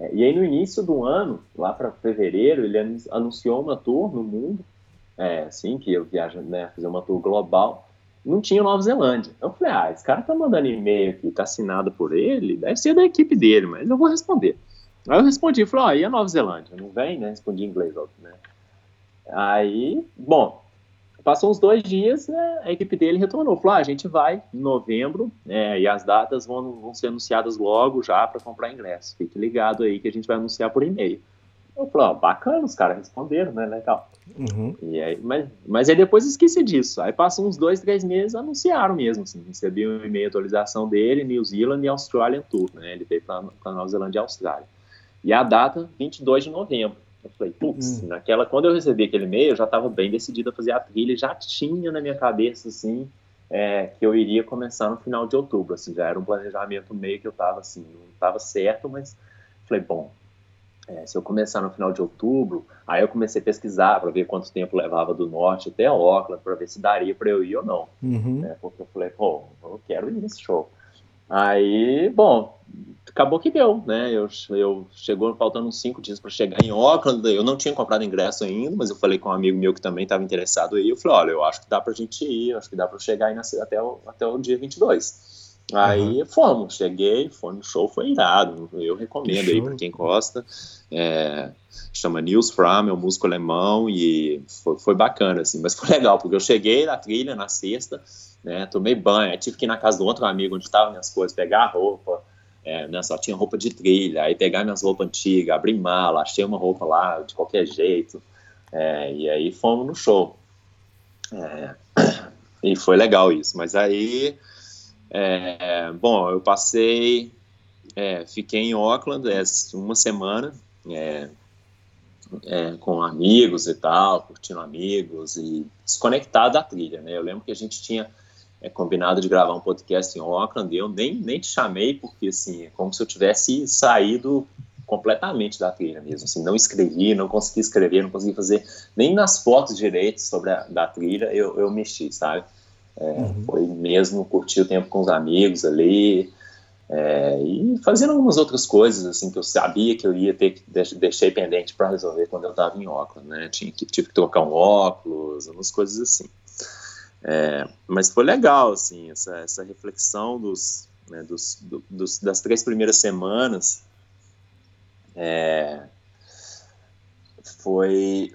É, e aí, no início do ano, lá para fevereiro, ele anun- anunciou uma tour no mundo, é, assim, que eu viajo, né, fazer uma tour global. Não tinha Nova Zelândia. Eu falei, ah, esse cara tá mandando e-mail aqui, tá assinado por ele, deve ser da equipe dele, mas eu vou responder. Aí eu respondi, falei, ó, e a Nova Zelândia? Não vem, né? Respondi em inglês, óbvio, né? Aí, bom, passou uns dois dias, né, a equipe dele retornou, falou, ah, a gente vai em novembro, é, e as datas vão, vão ser anunciadas logo já para comprar ingresso. Fique ligado aí que a gente vai anunciar por e-mail. Eu falei, ó, bacana, os caras responderam, né, legal. Uhum. E aí, mas, mas aí depois esqueci disso. Aí passam uns dois, três meses, anunciaram mesmo, assim, recebi um e-mail atualização dele, New Zealand e Australian Tour, né, ele veio para Nova Zelândia e Austrália. E a data, 22 de novembro. Eu falei, putz, Hum. naquela, quando eu recebi aquele e-mail, eu já estava bem decidido a fazer a trilha, já tinha na minha cabeça, assim, é, que eu iria começar no final de outubro, assim, já era um planejamento meio que eu estava, assim, não estava certo, mas falei, bom, é, se eu começar no final de outubro, aí eu comecei a pesquisar para ver quanto tempo levava do norte até Auckland, para ver se daria para eu ir ou não Uhum. né? Porque eu falei, pô, eu quero ir nesse show. Aí, bom, acabou que deu, né? Eu, eu chegou faltando uns cinco dias para chegar em Auckland. Eu não tinha comprado ingresso ainda, mas eu falei com um amigo meu que também estava interessado aí. Eu falei, olha, eu acho que dá pra gente ir, acho que dá para chegar aí na, até, o, até o dia 22. Aí fomos, cheguei, foi no show, foi irado. Eu recomendo Que aí para quem gosta. É, chama Nils Fram, é um músico alemão e foi, foi bacana, assim. Mas foi legal, porque eu cheguei na trilha na sexta, né, tomei banho, tive que ir na casa do outro amigo onde estavam minhas coisas, pegar a roupa, é, né, só tinha roupa de trilha, aí pegar minhas roupas antigas, abrir mala, achei uma roupa lá de qualquer jeito, é, e aí fomos no show. É, <coughs> e foi legal isso, mas aí, é, bom, eu passei, é, fiquei em Auckland é, uma semana, é, com amigos e tal, curtindo amigos e desconectado da trilha, né? Eu lembro que a gente tinha é, combinado de gravar um podcast em Auckland e eu nem, nem te chamei porque, assim, é como se eu tivesse saído completamente da trilha mesmo, assim, não escrevi, não consegui escrever, não consegui fazer nem nas fotos direitas sobre a da trilha eu, eu mexi, sabe? É, Uhum. Foi mesmo curtir o tempo com os amigos ali, é, e fazendo algumas outras coisas assim que eu sabia que eu ia ter que deix- deixei pendente para resolver quando eu estava em óculos, né? Tinha que tive que trocar um óculos, umas coisas assim. É, mas foi legal assim essa, essa reflexão dos, né, dos, do- dos- das três primeiras semanas. É, foi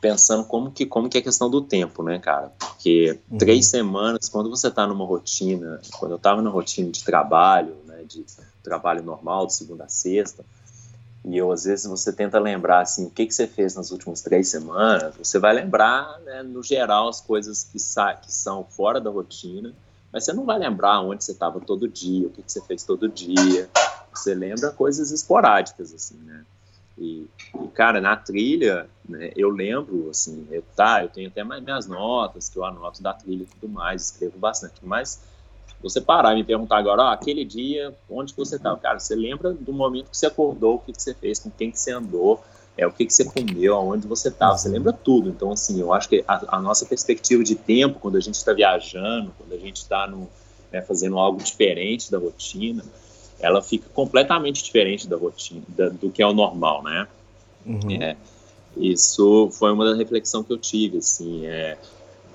pensando como que como que é a questão do tempo, né, cara? Porque Uhum. três semanas, quando você está numa rotina, quando eu estava na rotina de trabalho, né, de trabalho normal, de segunda a sexta, e eu às vezes você tenta lembrar assim, o que que você fez nas últimas três semanas, você vai lembrar, né, no geral, as coisas que, que são fora da rotina, mas você não vai lembrar onde você estava todo dia, o que que você fez todo dia. Você lembra coisas esporádicas, assim, né? E, e, cara, na trilha, né, eu lembro, assim, eu, tá, eu tenho até mais minhas notas, que eu anoto da trilha e tudo mais, escrevo bastante, mas você parar e me perguntar agora, ó, aquele dia, onde você estava? Cara, você lembra do momento que você acordou, o que, que você fez, com quem que você andou, é, o que, que você comeu, aonde você estava, você lembra tudo. Então, assim, eu acho que a, a nossa perspectiva de tempo, quando a gente está viajando, quando a gente está né, fazendo algo diferente da rotina, ela fica completamente diferente da rotina, da, do que é o normal, né? Uhum. É, isso foi uma da reflexão que eu tive, assim, é,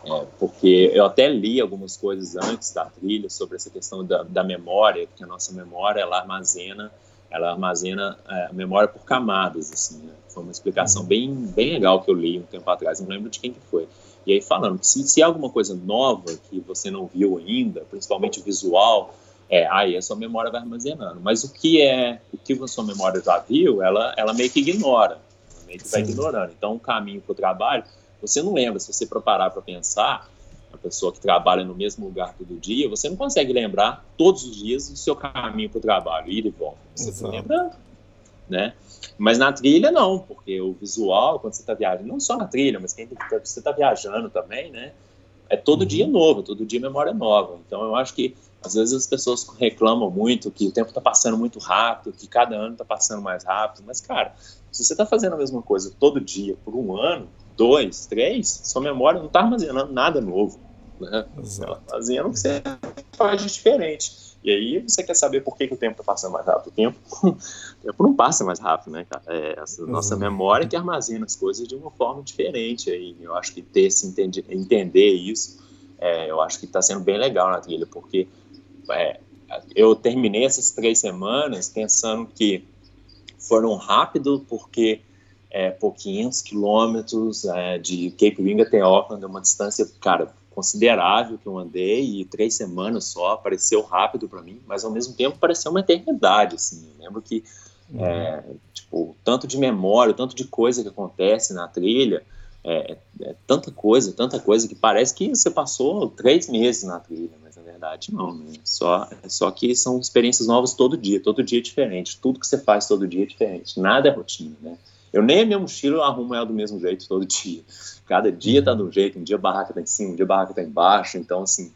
É, porque eu até li algumas coisas antes da trilha sobre essa questão da, da memória, porque a nossa memória ela armazena, ela armazena é, a memória por camadas, assim. Né? Foi uma explicação bem, bem legal que eu li um tempo atrás, não lembro de quem que foi. E aí falando que se, se há alguma coisa nova que você não viu ainda, principalmente o visual, é, aí a sua memória vai armazenando. Mas o que é, o que a sua memória já viu, ela, ela meio que ignora, meio que vai ignorando. Então, o caminho para o trabalho, você não lembra, se você preparar para pensar, a pessoa que trabalha no mesmo lugar todo dia, você não consegue lembrar todos os dias o seu caminho para o trabalho, ir e volta. Você Exato. lembra, né? Mas na trilha não, porque o visual, quando você está viajando, não só na trilha, mas quem você está viajando também, né? É todo uhum. dia novo, todo dia memória nova. Então eu acho que às vezes as pessoas reclamam muito que o tempo está passando muito rápido, que cada ano está passando mais rápido, mas, cara, se você está fazendo a mesma coisa todo dia por um ano, dois, três, sua memória não está armazenando nada novo. Né? Ela está fazendo o que você faz de diferente. E aí você quer saber por que, que o tempo está passando mais rápido. O tempo, <laughs> o tempo não passa mais rápido, né, cara? É a nossa memória que armazena as coisas de uma forma diferente. Aí eu acho que ter esse entender, entender isso, é, eu acho que está sendo bem legal na trilha, porque é, eu terminei essas três semanas pensando que foram rápido porque é, pouquinhos quilômetros é, de Cape Ring até Auckland, é uma distância, cara, considerável que eu andei e três semanas só, pareceu rápido para mim, mas ao mesmo tempo pareceu uma eternidade, assim, eu lembro que uhum. é, tipo, tanto de memória, tanto de coisa que acontece na trilha, é, é, tanta coisa, tanta coisa que parece que você passou três meses na trilha, mas na verdade não, né? Só, só que são experiências novas todo dia, todo dia é diferente, tudo que você faz todo dia é diferente, nada é rotina, né? Eu nem a minha mochila arrumo ela do mesmo jeito todo dia. Cada dia tá de um jeito, um dia a barraca tá em cima, um dia a barraca tá embaixo, então assim,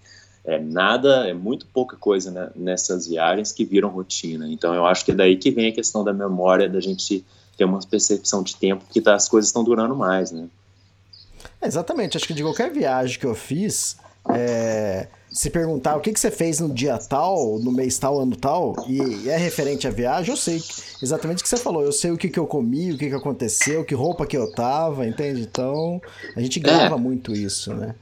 é nada, é muito pouca coisa né, nessas viagens que viram rotina. Então eu acho que é daí que vem a questão da memória, da gente ter uma percepção de tempo que tá, as coisas estão durando mais, né? É, exatamente, acho que de qualquer viagem que eu fiz, é, se perguntar o que, que você fez no dia tal, no mês tal, ano tal, e é referente à viagem, eu sei exatamente o que você falou. Eu sei o que, que eu comi, o que, que aconteceu, que roupa que eu tava, entende? Então, a gente grava é. muito isso, né?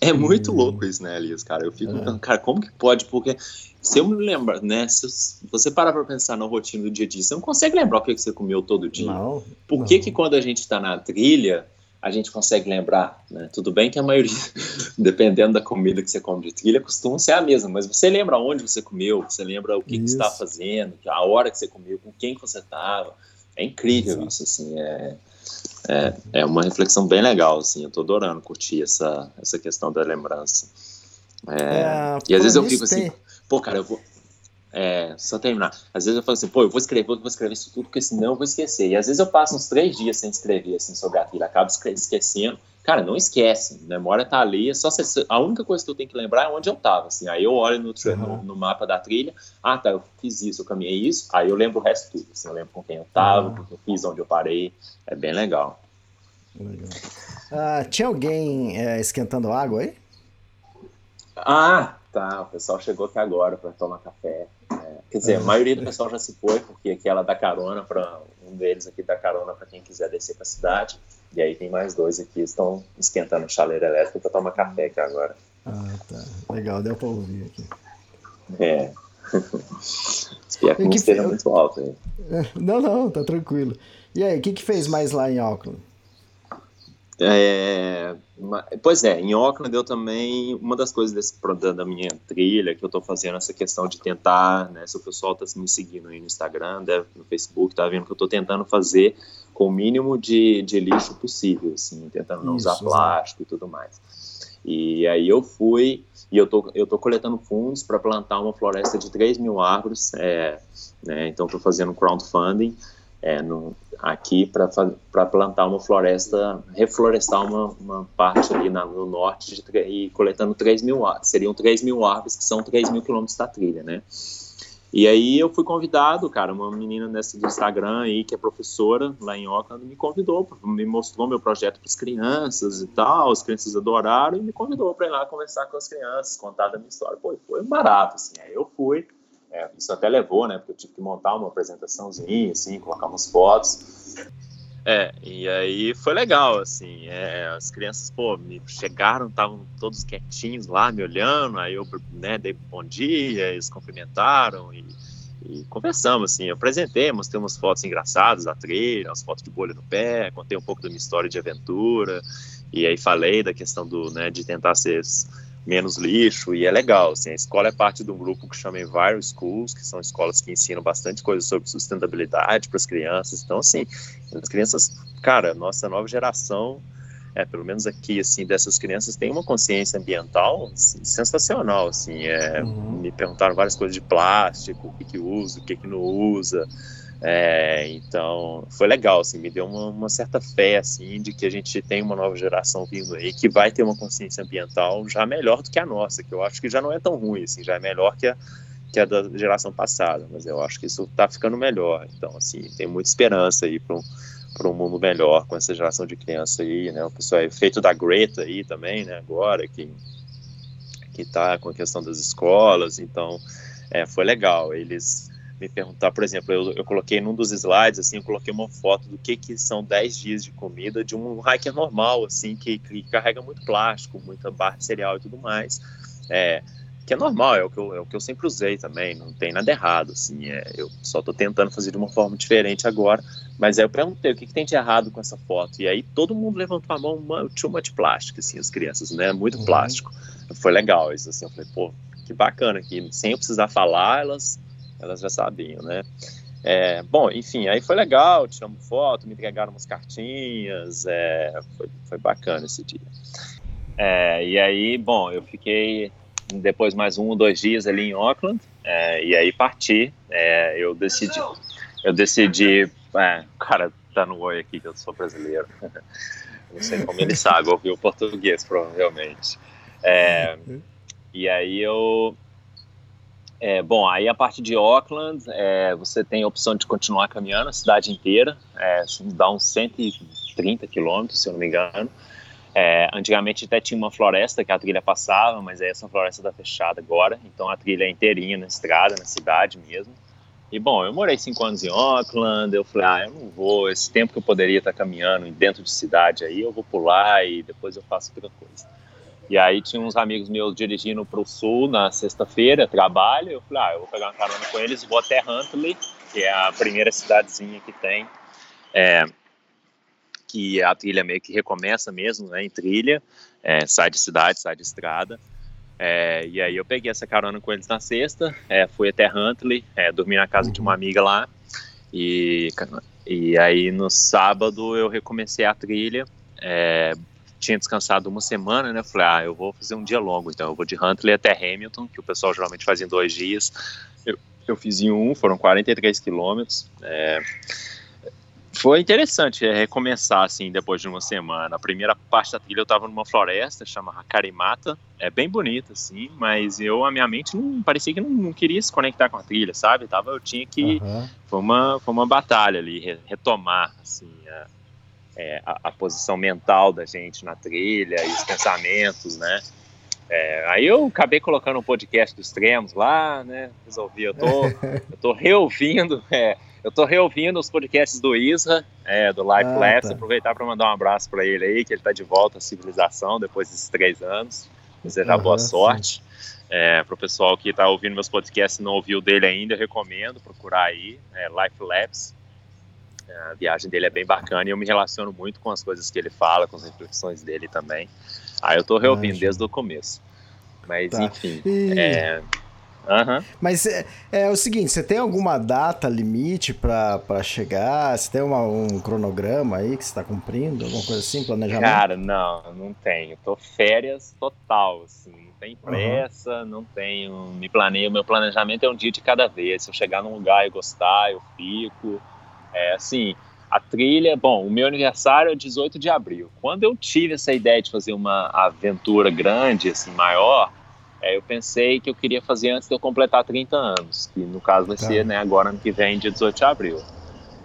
É muito louco isso, né, Elias, cara? Eu fico é. pensando, cara, como que pode? Porque se eu me lembro, né, se você parar pra pensar na rotina do dia a dia, você não consegue lembrar o que, que você comeu todo dia. Não. Por que que quando a gente tá na trilha a gente consegue lembrar, né? Tudo bem que a maioria, <laughs> dependendo da comida que você come de trilha, costuma ser a mesma, mas você lembra onde você comeu, você lembra o que, que você está fazendo, a hora que você comeu, com quem que você estava. É incrível isso, assim, é, é, é, uma reflexão bem legal, assim, eu tô adorando curtir essa, essa questão da lembrança. É, é e às vezes eu fico assim, pô, cara, eu vou, é, só terminar. Às vezes eu falo assim, pô, eu vou escrever, vou escrever isso tudo, porque senão eu vou esquecer. E às vezes eu passo uns três dias sem escrever, assim, sobre a trilha, acabo esquecendo. Cara, não esquece, a memória tá ali, é só se, a única coisa que eu tenho que lembrar é onde eu tava, assim. Aí eu olho no, no, no, mapa da trilha, ah, tá, eu fiz isso, eu caminhei isso, aí eu lembro o resto tudo, assim, eu lembro com quem eu tava, uhum. o que eu fiz, onde eu parei, é bem legal. legal. Ah, tinha alguém é, esquentando água aí? Ah, tá, o pessoal chegou aqui agora para tomar café. Quer dizer, a maioria do pessoal já se foi, porque aquela dá carona para um deles aqui dá carona para quem quiser descer para a cidade. E aí tem mais dois aqui, estão esquentando a chaleira elétrica para tomar café aqui agora. Ah, tá. Legal, deu para ouvir aqui. É. <laughs> Espero que não esteja muito alto aí. Não, não, tá tranquilo. E aí, o que, que fez mais lá em Auckland? É, pois é, em Auckland eu também, uma das coisas desse, da, minha trilha que eu estou fazendo essa questão de tentar, né, se o pessoal está me seguindo aí no Instagram, deve, no Facebook, tá vendo que eu estou tentando fazer com o mínimo de, de lixo possível, assim, tentando não Isso, usar plástico e tudo mais. E aí eu fui, e eu tô, eu tô coletando fundos para plantar uma floresta de 3 mil árvores, é, né, então estou fazendo crowdfunding, é, no, aqui para plantar uma floresta, reflorestar uma, uma parte ali na, no norte de, e coletando 3 mil seriam 3 mil árvores, que são 3 mil quilômetros da trilha, né? E aí eu fui convidado, cara, uma menina nessa do Instagram aí, que é professora lá em Auckland, me convidou, me mostrou meu projeto para as crianças e tal, as crianças adoraram e me convidou para ir lá conversar com as crianças, contar da minha história. Pô, foi barato, assim, aí eu fui, é, isso até levou, né? Porque eu tive que montar uma apresentaçãozinha, assim, colocar umas fotos. É, e aí foi legal, assim, é, as crianças, pô, me chegaram, estavam todos quietinhos lá, me olhando, aí eu, né, dei bom dia, eles cumprimentaram e, e conversamos, assim, eu apresentei, mostrei umas fotos engraçadas da trilha, umas fotos de bolha no pé, contei um pouco da minha história de aventura, e aí falei da questão do, né, de tentar ser menos lixo, e é legal, assim, a escola é parte de um grupo que chama Enviro Schools, que são escolas que ensinam bastante coisa sobre sustentabilidade para as crianças, então, assim, as crianças, cara, nossa nova geração, é, pelo menos aqui, assim, dessas crianças tem uma consciência ambiental assim, sensacional, assim, é, uhum. me perguntaram várias coisas de plástico, o que que usa, o que que não usa, é, então, foi legal, assim, me deu uma, uma, certa fé, assim, de que a gente tem uma nova geração vindo aí que vai ter uma consciência ambiental já melhor do que a nossa, que eu acho que já não é tão ruim, assim, já é melhor que a, que a da geração passada, mas eu acho que isso está ficando melhor. Então, assim, tem muita esperança aí para um, um mundo melhor com essa geração de criança aí, né? O pessoal é feito da Greta aí também, né? Agora, que que está com a questão das escolas, então é, foi legal. Eles me perguntar, por exemplo, eu, eu coloquei num dos slides, assim, eu coloquei uma foto do que, que são 10 dias de comida de um hiker normal, assim, que, que carrega muito plástico, muita barra de cereal e tudo mais. É, que é normal, é o que, eu, é o que eu sempre usei também, não tem nada errado, assim, é, eu só estou tentando fazer de uma forma diferente agora, mas aí eu perguntei o que, que, tem de errado com essa foto, e aí todo mundo levantou a mão, uma, too much plástico, assim, as crianças, né, muito uhum. plástico, foi legal isso, assim, eu falei, pô, que bacana, que sem eu precisar falar, elas elas já sabiam, né? É, bom, enfim, aí foi legal, tiramos foto, me entregaram umas cartinhas, é, foi, foi bacana esse dia. É, e aí, bom, eu fiquei depois mais um ou dois dias ali em Auckland, é, e aí parti, é, eu decidi, eu decidi, é, o cara tá no oi aqui que eu sou brasileiro, <laughs> não sei como ele sabe, ouviu português provavelmente. e aí eu é, bom, aí a parte de Auckland, é, você tem a opção de continuar caminhando a cidade inteira, é, dá uns 130 quilômetros, se eu não me engano. É, antigamente até tinha uma floresta que a trilha passava, mas aí essa floresta está fechada agora, então a trilha é inteirinha na estrada, na cidade mesmo. E bom, eu morei cinco anos em Auckland, eu falei, ah, eu não vou, esse tempo que eu poderia estar caminhando dentro de cidade aí, eu vou pular e depois eu faço outra coisa. E aí tinha uns amigos meus dirigindo para o sul na sexta-feira, trabalho. Eu falei, ah, eu vou pegar uma carona com eles, vou até Huntley, que é a primeira cidadezinha que tem, é, que a trilha meio que recomeça mesmo, né, em trilha, é, sai de cidade, sai de estrada. É, e aí eu peguei essa carona com eles na sexta, é, fui até Huntley, é, dormi na casa de uma amiga lá. E, e aí no sábado eu recomecei a trilha, é, tinha descansado uma semana, né? Falei, ah, eu vou fazer um dia longo, então eu vou de Huntley até Hamilton, que o pessoal geralmente faz em dois dias. Eu, eu fiz em um, foram 43 quilômetros. É, foi interessante é, recomeçar assim depois de uma semana. A primeira parte da trilha eu estava numa floresta, chama Hakarimata, é bem bonita assim, mas eu a minha mente não parecia que não, não queria se conectar com a trilha, sabe? Tava, eu tinha que uhum. foi uma foi uma batalha ali retomar assim. A, é, a, a, posição mental da gente na trilha e os pensamentos, né? É, aí eu acabei colocando um podcast dos extremos lá, né? Resolvi, eu tô, <laughs> eu tô reouvindo, é, eu tô reouvindo os podcasts do Isra, é, do Life ah, Labs, tá. aproveitar para mandar um abraço para ele aí, que ele está de volta à civilização depois desses três anos. Desejar uhum, boa sorte. É, para o pessoal que está ouvindo meus podcasts e não ouviu dele ainda, eu recomendo procurar aí, é, Life Labs. A viagem dele é bem bacana e eu me relaciono muito com as coisas que ele fala, com as reflexões dele também. Aí eu tô reouvindo ah, desde o começo. Mas tá. enfim. E... É... Uhum. Mas é, é, o seguinte, você tem alguma data limite para chegar? Você tem uma, um cronograma aí que você está cumprindo? Alguma coisa assim, planejamento? Cara, não, não tenho. Tô férias total, assim. Não tem pressa, uhum. não tenho. Me planeio. Meu planejamento é um dia de cada vez. Se eu chegar num lugar e gostar, eu fico. É assim, a trilha, bom, o meu aniversário é 18 de abril. Quando eu tive essa ideia de fazer uma aventura grande, assim, maior, é, eu pensei que eu queria fazer antes de eu completar 30 anos, que no caso vai tá. ser, né, agora ano que vem, dia 18 de abril.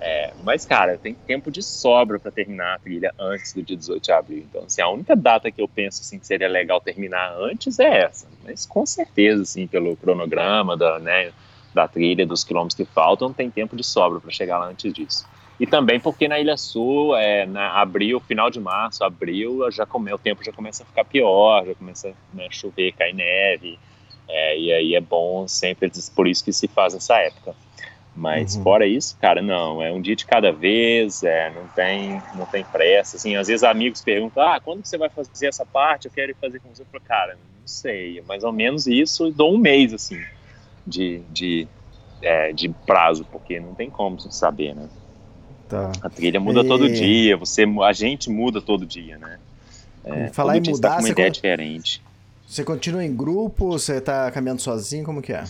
É, mas, cara, tem tempo de sobra para terminar a trilha antes do dia 18 de abril. Então, assim, a única data que eu penso assim, que seria legal terminar antes é essa. Mas com certeza, assim, pelo cronograma, da, né, da trilha, dos quilômetros que faltam, tem tempo de sobra para chegar lá antes disso. E também porque na Ilha Sul, é, na abril, final de março, abril, já come, o tempo já começa a ficar pior, já começa né, a chover, cair neve, é, e aí é bom sempre, por isso que se faz nessa época. Mas uhum. fora isso, cara, não, é um dia de cada vez, é, não tem, não tem pressa, assim, às vezes amigos perguntam, ah, quando você vai fazer essa parte, eu quero ir fazer com você, eu falo, cara, não sei, mais ou menos isso, dou um mês, assim, de, de, é, de prazo, porque não tem como saber, né. Tá. A trilha muda e... todo dia, você, a gente muda todo dia, né. É, falar em mudar, tá uma ideia con... diferente. Você continua em grupo, você tá caminhando sozinho, como que é?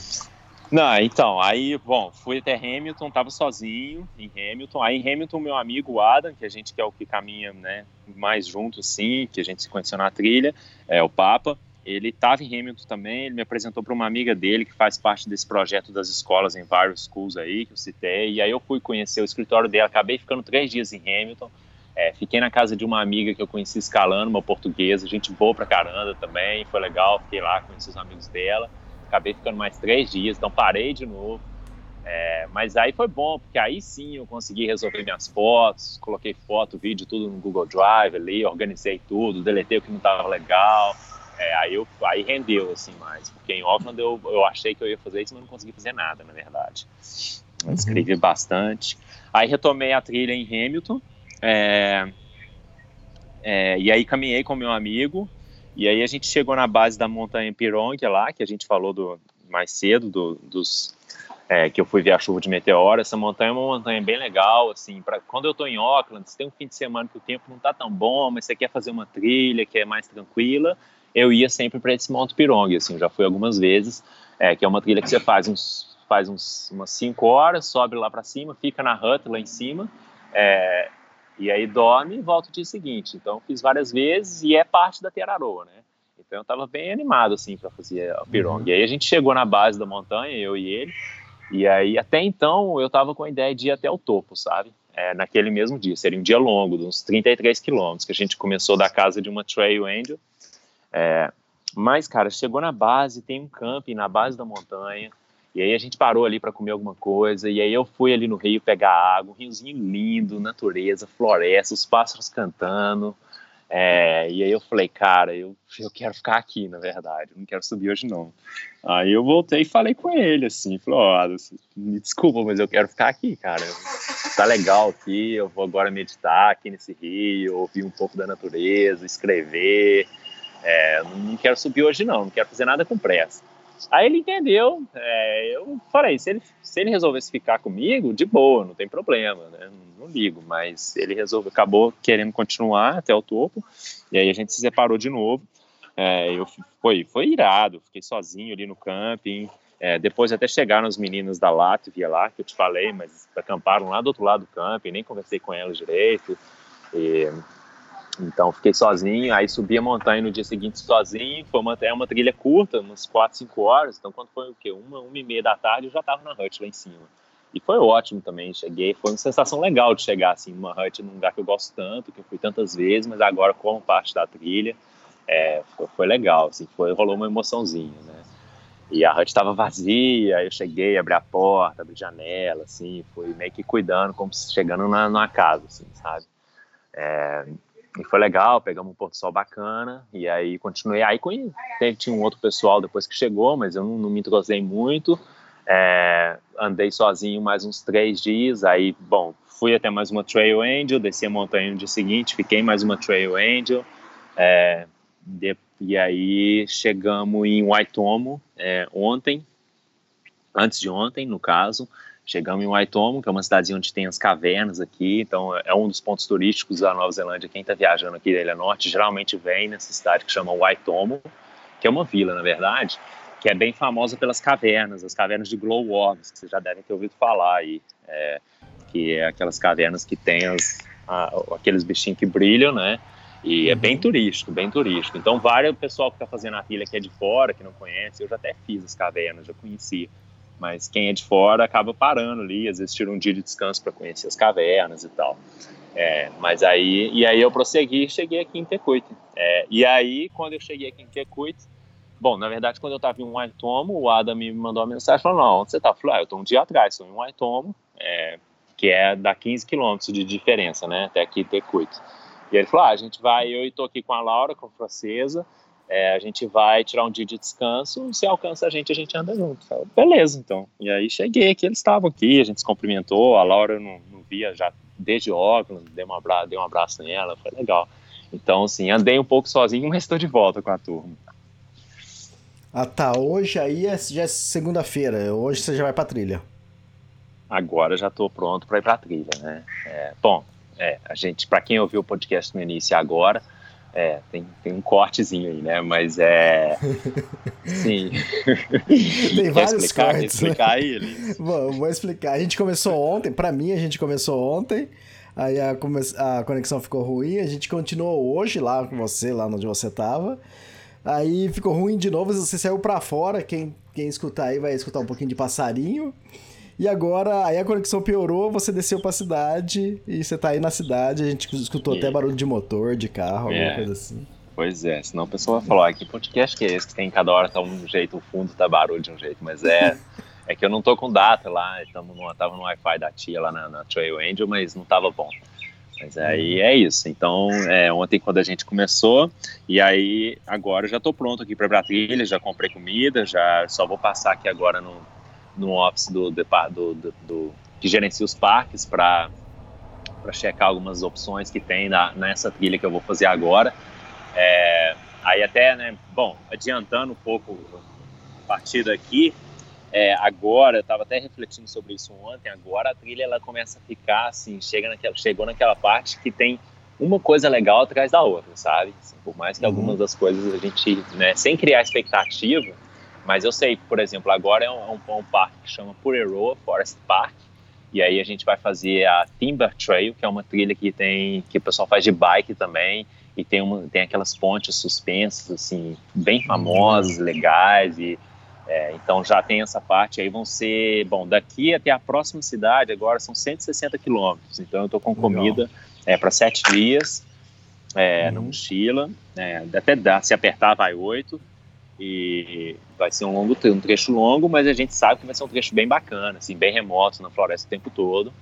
Não, então, aí, bom, fui até Hamilton, tava sozinho em Hamilton. Aí em Hamilton, meu amigo Adam, que a gente que é o que caminha, né, mais junto, sim, que a gente se conheceu na trilha, é o Papa. Ele estava em Hamilton também, ele me apresentou para uma amiga dele que faz parte desse projeto das escolas em vários schools aí, que eu citei. E aí eu fui conhecer o escritório dele, acabei ficando três dias em Hamilton. É, fiquei na casa de uma amiga que eu conheci escalando, uma portuguesa, gente boa pra caramba também, foi legal, fiquei lá, conheci os amigos dela acabei ficando mais três dias, então parei de novo. É, mas aí foi bom, porque aí sim eu consegui resolver minhas fotos, coloquei foto, vídeo, tudo no Google Drive ali, organizei tudo, deletei o que não estava legal. É, aí, eu, aí rendeu assim mais, porque em Auckland eu, eu achei que eu ia fazer isso, mas não consegui fazer nada, na verdade. Uhum. Escrevi bastante. Aí retomei a trilha em Hamilton, é, é, e aí caminhei com meu amigo, e aí a gente chegou na base da montanha Pirong lá, que a gente falou do, mais cedo, do, dos é, que eu fui ver a chuva de meteoro. Essa montanha é uma montanha bem legal, assim, para quando eu estou em Auckland, se tem um fim de semana que o tempo não está tão bom, mas você quer fazer uma trilha que é mais tranquila, eu ia sempre para esse Monte Pirong, assim, já fui algumas vezes, é, que é uma trilha que você faz uns faz uns, umas 5 horas, sobe lá para cima, fica na hut lá em cima, é, e aí dorme e volta o dia seguinte. Então fiz várias vezes e é parte da Teraroa, né? Então eu estava bem animado assim para fazer o pirong. Uhum. E aí a gente chegou na base da montanha, eu e ele. E aí até então eu estava com a ideia de ir até o topo, sabe? É, naquele mesmo dia, seria um dia longo, de uns 33 quilômetros, que a gente começou da casa de uma Trail Angel. É, mas, cara, chegou na base, tem um camping na base da montanha, e aí a gente parou ali para comer alguma coisa, e aí eu fui ali no rio pegar água, um riozinho lindo, natureza, floresta, os pássaros cantando. É, e aí eu falei, cara, eu, eu quero ficar aqui, na verdade, eu não quero subir hoje não. Aí eu voltei e falei com ele, assim, falou, ó, oh, me desculpa, mas eu quero ficar aqui, cara. Tá legal aqui, eu vou agora meditar aqui nesse rio, ouvir um pouco da natureza, escrever. É, não quero subir hoje não, não quero fazer nada com pressa. Aí ele entendeu, é, eu falei, se ele, se ele resolvesse ficar comigo, de boa, não tem problema, né? Não, não ligo, mas ele resolveu, acabou querendo continuar até o topo, e aí a gente se separou de novo. É, eu foi, foi irado, fiquei sozinho ali no camping. É, depois até chegaram os meninos da Latvia lá, que eu te falei, mas acamparam lá do outro lado do camping, nem conversei com elas direito. E, então fiquei sozinho, aí subi a montanha no dia seguinte sozinho, foi uma, é uma trilha curta, umas 4, 5 horas, então quando foi o quê? Uma, uma e meia da tarde eu já estava na hut lá em cima. E foi ótimo também, cheguei, foi uma sensação legal de chegar assim numa hut, num lugar que eu gosto tanto, que eu fui tantas vezes, mas agora como parte da trilha, é, foi, foi, legal, assim, foi, rolou uma emoçãozinha, né? E a hut estava vazia, eu cheguei, abri a porta, abri janela, assim, fui meio que cuidando, como se chegando na, numa casa, assim, sabe? É, e foi legal, pegamos um porto sol bacana, e aí continuei. Aí tinha um outro pessoal depois que chegou, mas eu não, não me entrosei muito. É, andei sozinho mais uns três dias, aí, bom, fui até mais uma Trail Angel, desci a montanha no dia seguinte, fiquei mais uma Trail Angel, é, de, e aí chegamos em Waitomo é, ontem, antes de ontem, no caso, Chegamos em Waitomo, que é uma cidade onde tem as cavernas aqui, então é um dos pontos turísticos da Nova Zelândia. Quem está viajando aqui da Ilha Norte geralmente vem nessa cidade que chama Waitomo, que é uma vila, na verdade, que é bem famosa pelas cavernas, as cavernas de glowworms, que vocês já devem ter ouvido falar aí, é, que é aquelas cavernas que tem as, a, aqueles bichinhos que brilham, né? E é bem uhum. turístico, bem turístico. Então, vários pessoal que está fazendo a trilha que é de fora, que não conhece, eu já até fiz as cavernas, já conheci mas quem é de fora acaba parando ali, às vezes tira um dia de descanso para conhecer as cavernas e tal. É, mas aí, e aí eu prossegui e cheguei aqui em Tecuit. É, e aí, quando eu cheguei aqui em Tecuit, bom, na verdade, quando eu estava em Waitomo, o Adam me mandou uma mensagem falando, não, onde você está? Eu falei, ah, eu estou um dia atrás, estou em Waitomo, é, que é dá 15 quilômetros de diferença, né, até aqui Tecuito. E ele falou, ah, a gente vai, eu estou aqui com a Laura, com a francesa, é, a gente vai tirar um dia de descanso, se alcança a gente, a gente anda junto. Falei, Beleza, então. E aí cheguei aqui, eles estavam aqui, a gente se cumprimentou, a Laura não, não via já desde óculos, dei um abraço, dei um abraço nela, foi legal. Então, assim, andei um pouco sozinho, mas estou de volta com a turma. Ah tá, hoje aí é, já é segunda-feira, hoje você já vai pra trilha. Agora já estou pronto para ir para a trilha, né? É, bom, é, a gente, para quem ouviu o podcast no início agora, é, tem, tem um cortezinho aí, né? Mas é. <laughs> Sim. Tem vários explicar, cortes. explicar aí, Elis? <laughs> Vou, vou explicar. A gente começou ontem, pra mim a gente começou ontem, aí a, come- a conexão ficou ruim, a gente continuou hoje lá com você, lá onde você tava. Aí ficou ruim de novo, você saiu pra fora, quem, quem escutar aí vai escutar um pouquinho de passarinho. E agora, aí a conexão piorou, você desceu pra cidade e você tá aí na cidade, a gente escutou até É. barulho de motor, de carro, alguma É. coisa assim. Pois é, senão o pessoal vai falar, ah, que podcast que é esse que tem cada hora tá um jeito, o fundo tá barulho de um jeito, mas é. <laughs> É que eu não tô com data lá, tamo no, tava no Wi-Fi da tia lá na, na Trail Angel, mas não tava bom. Mas aí é isso. Então, é, ontem quando a gente começou, e aí agora eu já tô pronto aqui para pra trilha, já comprei comida, já só vou passar aqui agora no, no office do, do, do, do- que gerencia os parques para para checar algumas opções que tem na, nessa trilha que eu vou fazer agora. É, aí até, né, bom, adiantando um pouco a partir daqui, é, agora, eu estava até refletindo sobre isso ontem, agora a trilha ela começa a ficar assim, chega naquela, chegou naquela parte que tem uma coisa legal atrás da outra, sabe? Assim, por mais que Uhum. algumas das coisas a gente, né, sem criar expectativa, mas eu sei, por exemplo, agora é um, um, um parque que chama Pureroa Forest Park, e aí a gente vai fazer a Timber Trail, que é uma trilha que tem que o pessoal faz de bike também, e tem, uma, tem aquelas pontes suspensas, assim, bem famosas, legais, e é, então já tem essa parte aí, vão ser, bom, daqui até a próxima cidade agora são 160 quilômetros, então eu tô com comida é, para sete dias, é, na Uhum. mochila, é, até dá, se apertar vai oito, e vai ser um longo um trecho longo, mas a gente sabe que vai ser um trecho bem bacana, assim, bem remoto na floresta o tempo todo.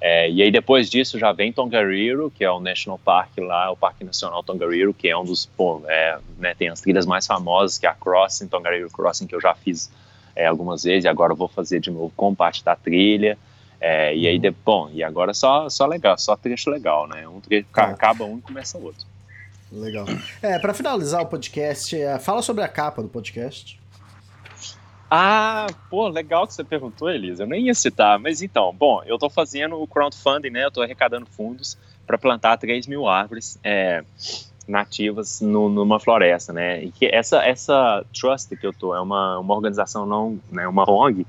É, e aí depois disso já vem Tongariro, que é o National Park lá, o Parque Nacional Tongariro, que é um dos, é, né, tem as trilhas mais famosas, que é a Crossing, Tongariro Crossing, que eu já fiz é, algumas vezes, e agora eu vou fazer de novo com parte da trilha. É, e aí, de, bom, e agora só, só legal, só trecho legal, né? Um trecho, Tá. acaba um e começa outro. Legal. É, pra finalizar o podcast, é, fala sobre a capa do podcast. Ah, pô, legal que você perguntou, Elisa. Eu nem ia citar, mas então, bom, eu tô fazendo o crowdfunding, né? Eu tô arrecadando fundos para plantar 3 mil árvores é, nativas no- numa floresta, né? E que essa, essa Trust que eu tô é uma, uma organização não, né, uma ONG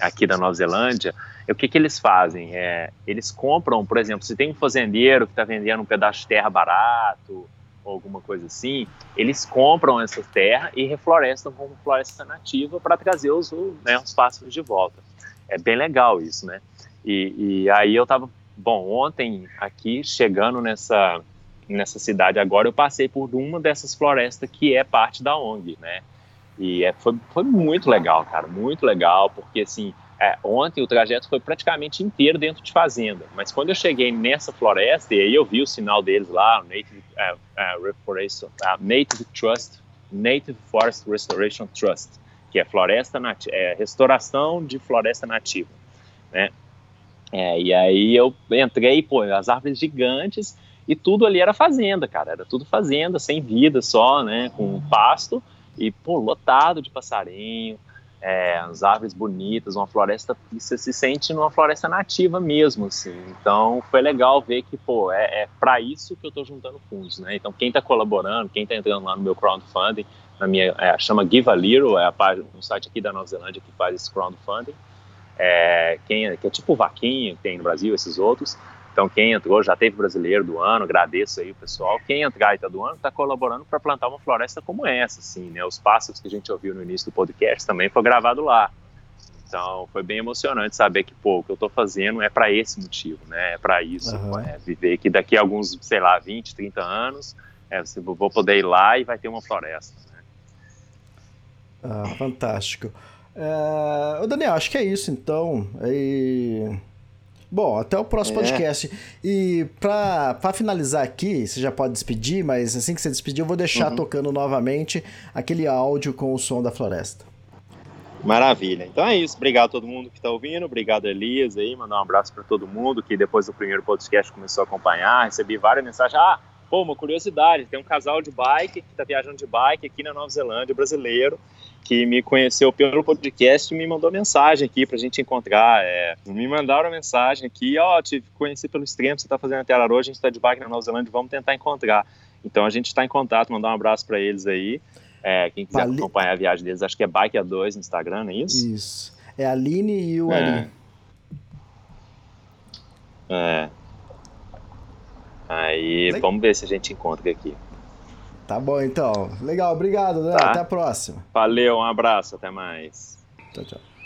aqui da Nova Zelândia. E o que que eles fazem? É, eles compram, por exemplo, se tem um fazendeiro que está vendendo um pedaço de terra barato ou alguma coisa assim, eles compram essa terra e reflorestam como floresta nativa para trazer os, né, os pássaros de volta. É bem legal isso, né? E, e aí eu tava, bom, ontem aqui chegando nessa nessa cidade agora eu passei por uma dessas florestas que é parte da ONG, né? E é, foi, foi muito legal, cara, muito legal, porque assim, é, ontem o trajeto foi praticamente inteiro dentro de fazenda, mas quando eu cheguei nessa floresta, e aí eu vi o sinal deles lá, Native, é, é, Reforestation, a Native Trust, Native Forest Restoration Trust, que é floresta nati é, restauração de floresta nativa, né? É, e aí eu entrei, pô, as árvores gigantes e tudo ali era fazenda, cara, era tudo fazenda, sem vida só, né, com pasto e, pô, lotado de passarinho, é, as árvores bonitas, uma floresta você se sente numa floresta nativa mesmo, assim. Então foi legal ver que, pô, é, é para isso que eu tô juntando fundos, né? Então quem tá colaborando, quem tá entrando lá no meu crowdfunding, na minha, é, chama Give a Little, é a página, um site aqui da Nova Zelândia que faz esse crowdfunding, é, quem, que é tipo Vaquinha que tem no Brasil, esses outros. Então quem entrou já teve brasileiro do ano, agradeço aí o pessoal. Quem entrar e tá do ano está colaborando para plantar uma floresta como essa, assim, né? Os pássaros que a gente ouviu no início do podcast também foi gravado lá. Então foi bem emocionante saber que pô, o que eu estou fazendo é para esse motivo, né? É para isso, Aham. é viver que daqui a alguns, sei lá, 20, 30 anos, é, vou poder ir lá e vai ter uma floresta. né? Ah, fantástico. Ô Daniel, acho que é isso então. E Bom, até o próximo É. podcast. E pra, pra finalizar aqui, você já pode despedir, mas assim que você despedir, eu vou deixar tocando novamente aquele áudio com o som da floresta. Maravilha. Então é isso. Obrigado a todo mundo que está ouvindo. Obrigado, Elias, aí. Mandar um abraço para todo mundo que depois do primeiro podcast começou a acompanhar. Recebi várias mensagens. Ah, pô, uma curiosidade. Tem um casal de bike que está viajando de bike aqui na Nova Zelândia, brasileiro, que me conheceu pelo podcast e me mandou mensagem aqui para a gente encontrar. É, me mandaram mensagem aqui. Ó, te conheci pelo extremo, você está fazendo a tela hoje, a gente está de bike na Nova Zelândia, vamos tentar encontrar. Então a gente está em contato, mandar um abraço para eles aí. É, quem quiser acompanhar a viagem deles, acho que é Bike A2 no Instagram, não é isso? Isso. É a Aline e o É. Ali. É. Aí, vamos ver se a gente encontra aqui. Tá bom, então. Legal, obrigado, né? Tá. Até a próxima. Valeu, um abraço, até mais. Tchau, tchau.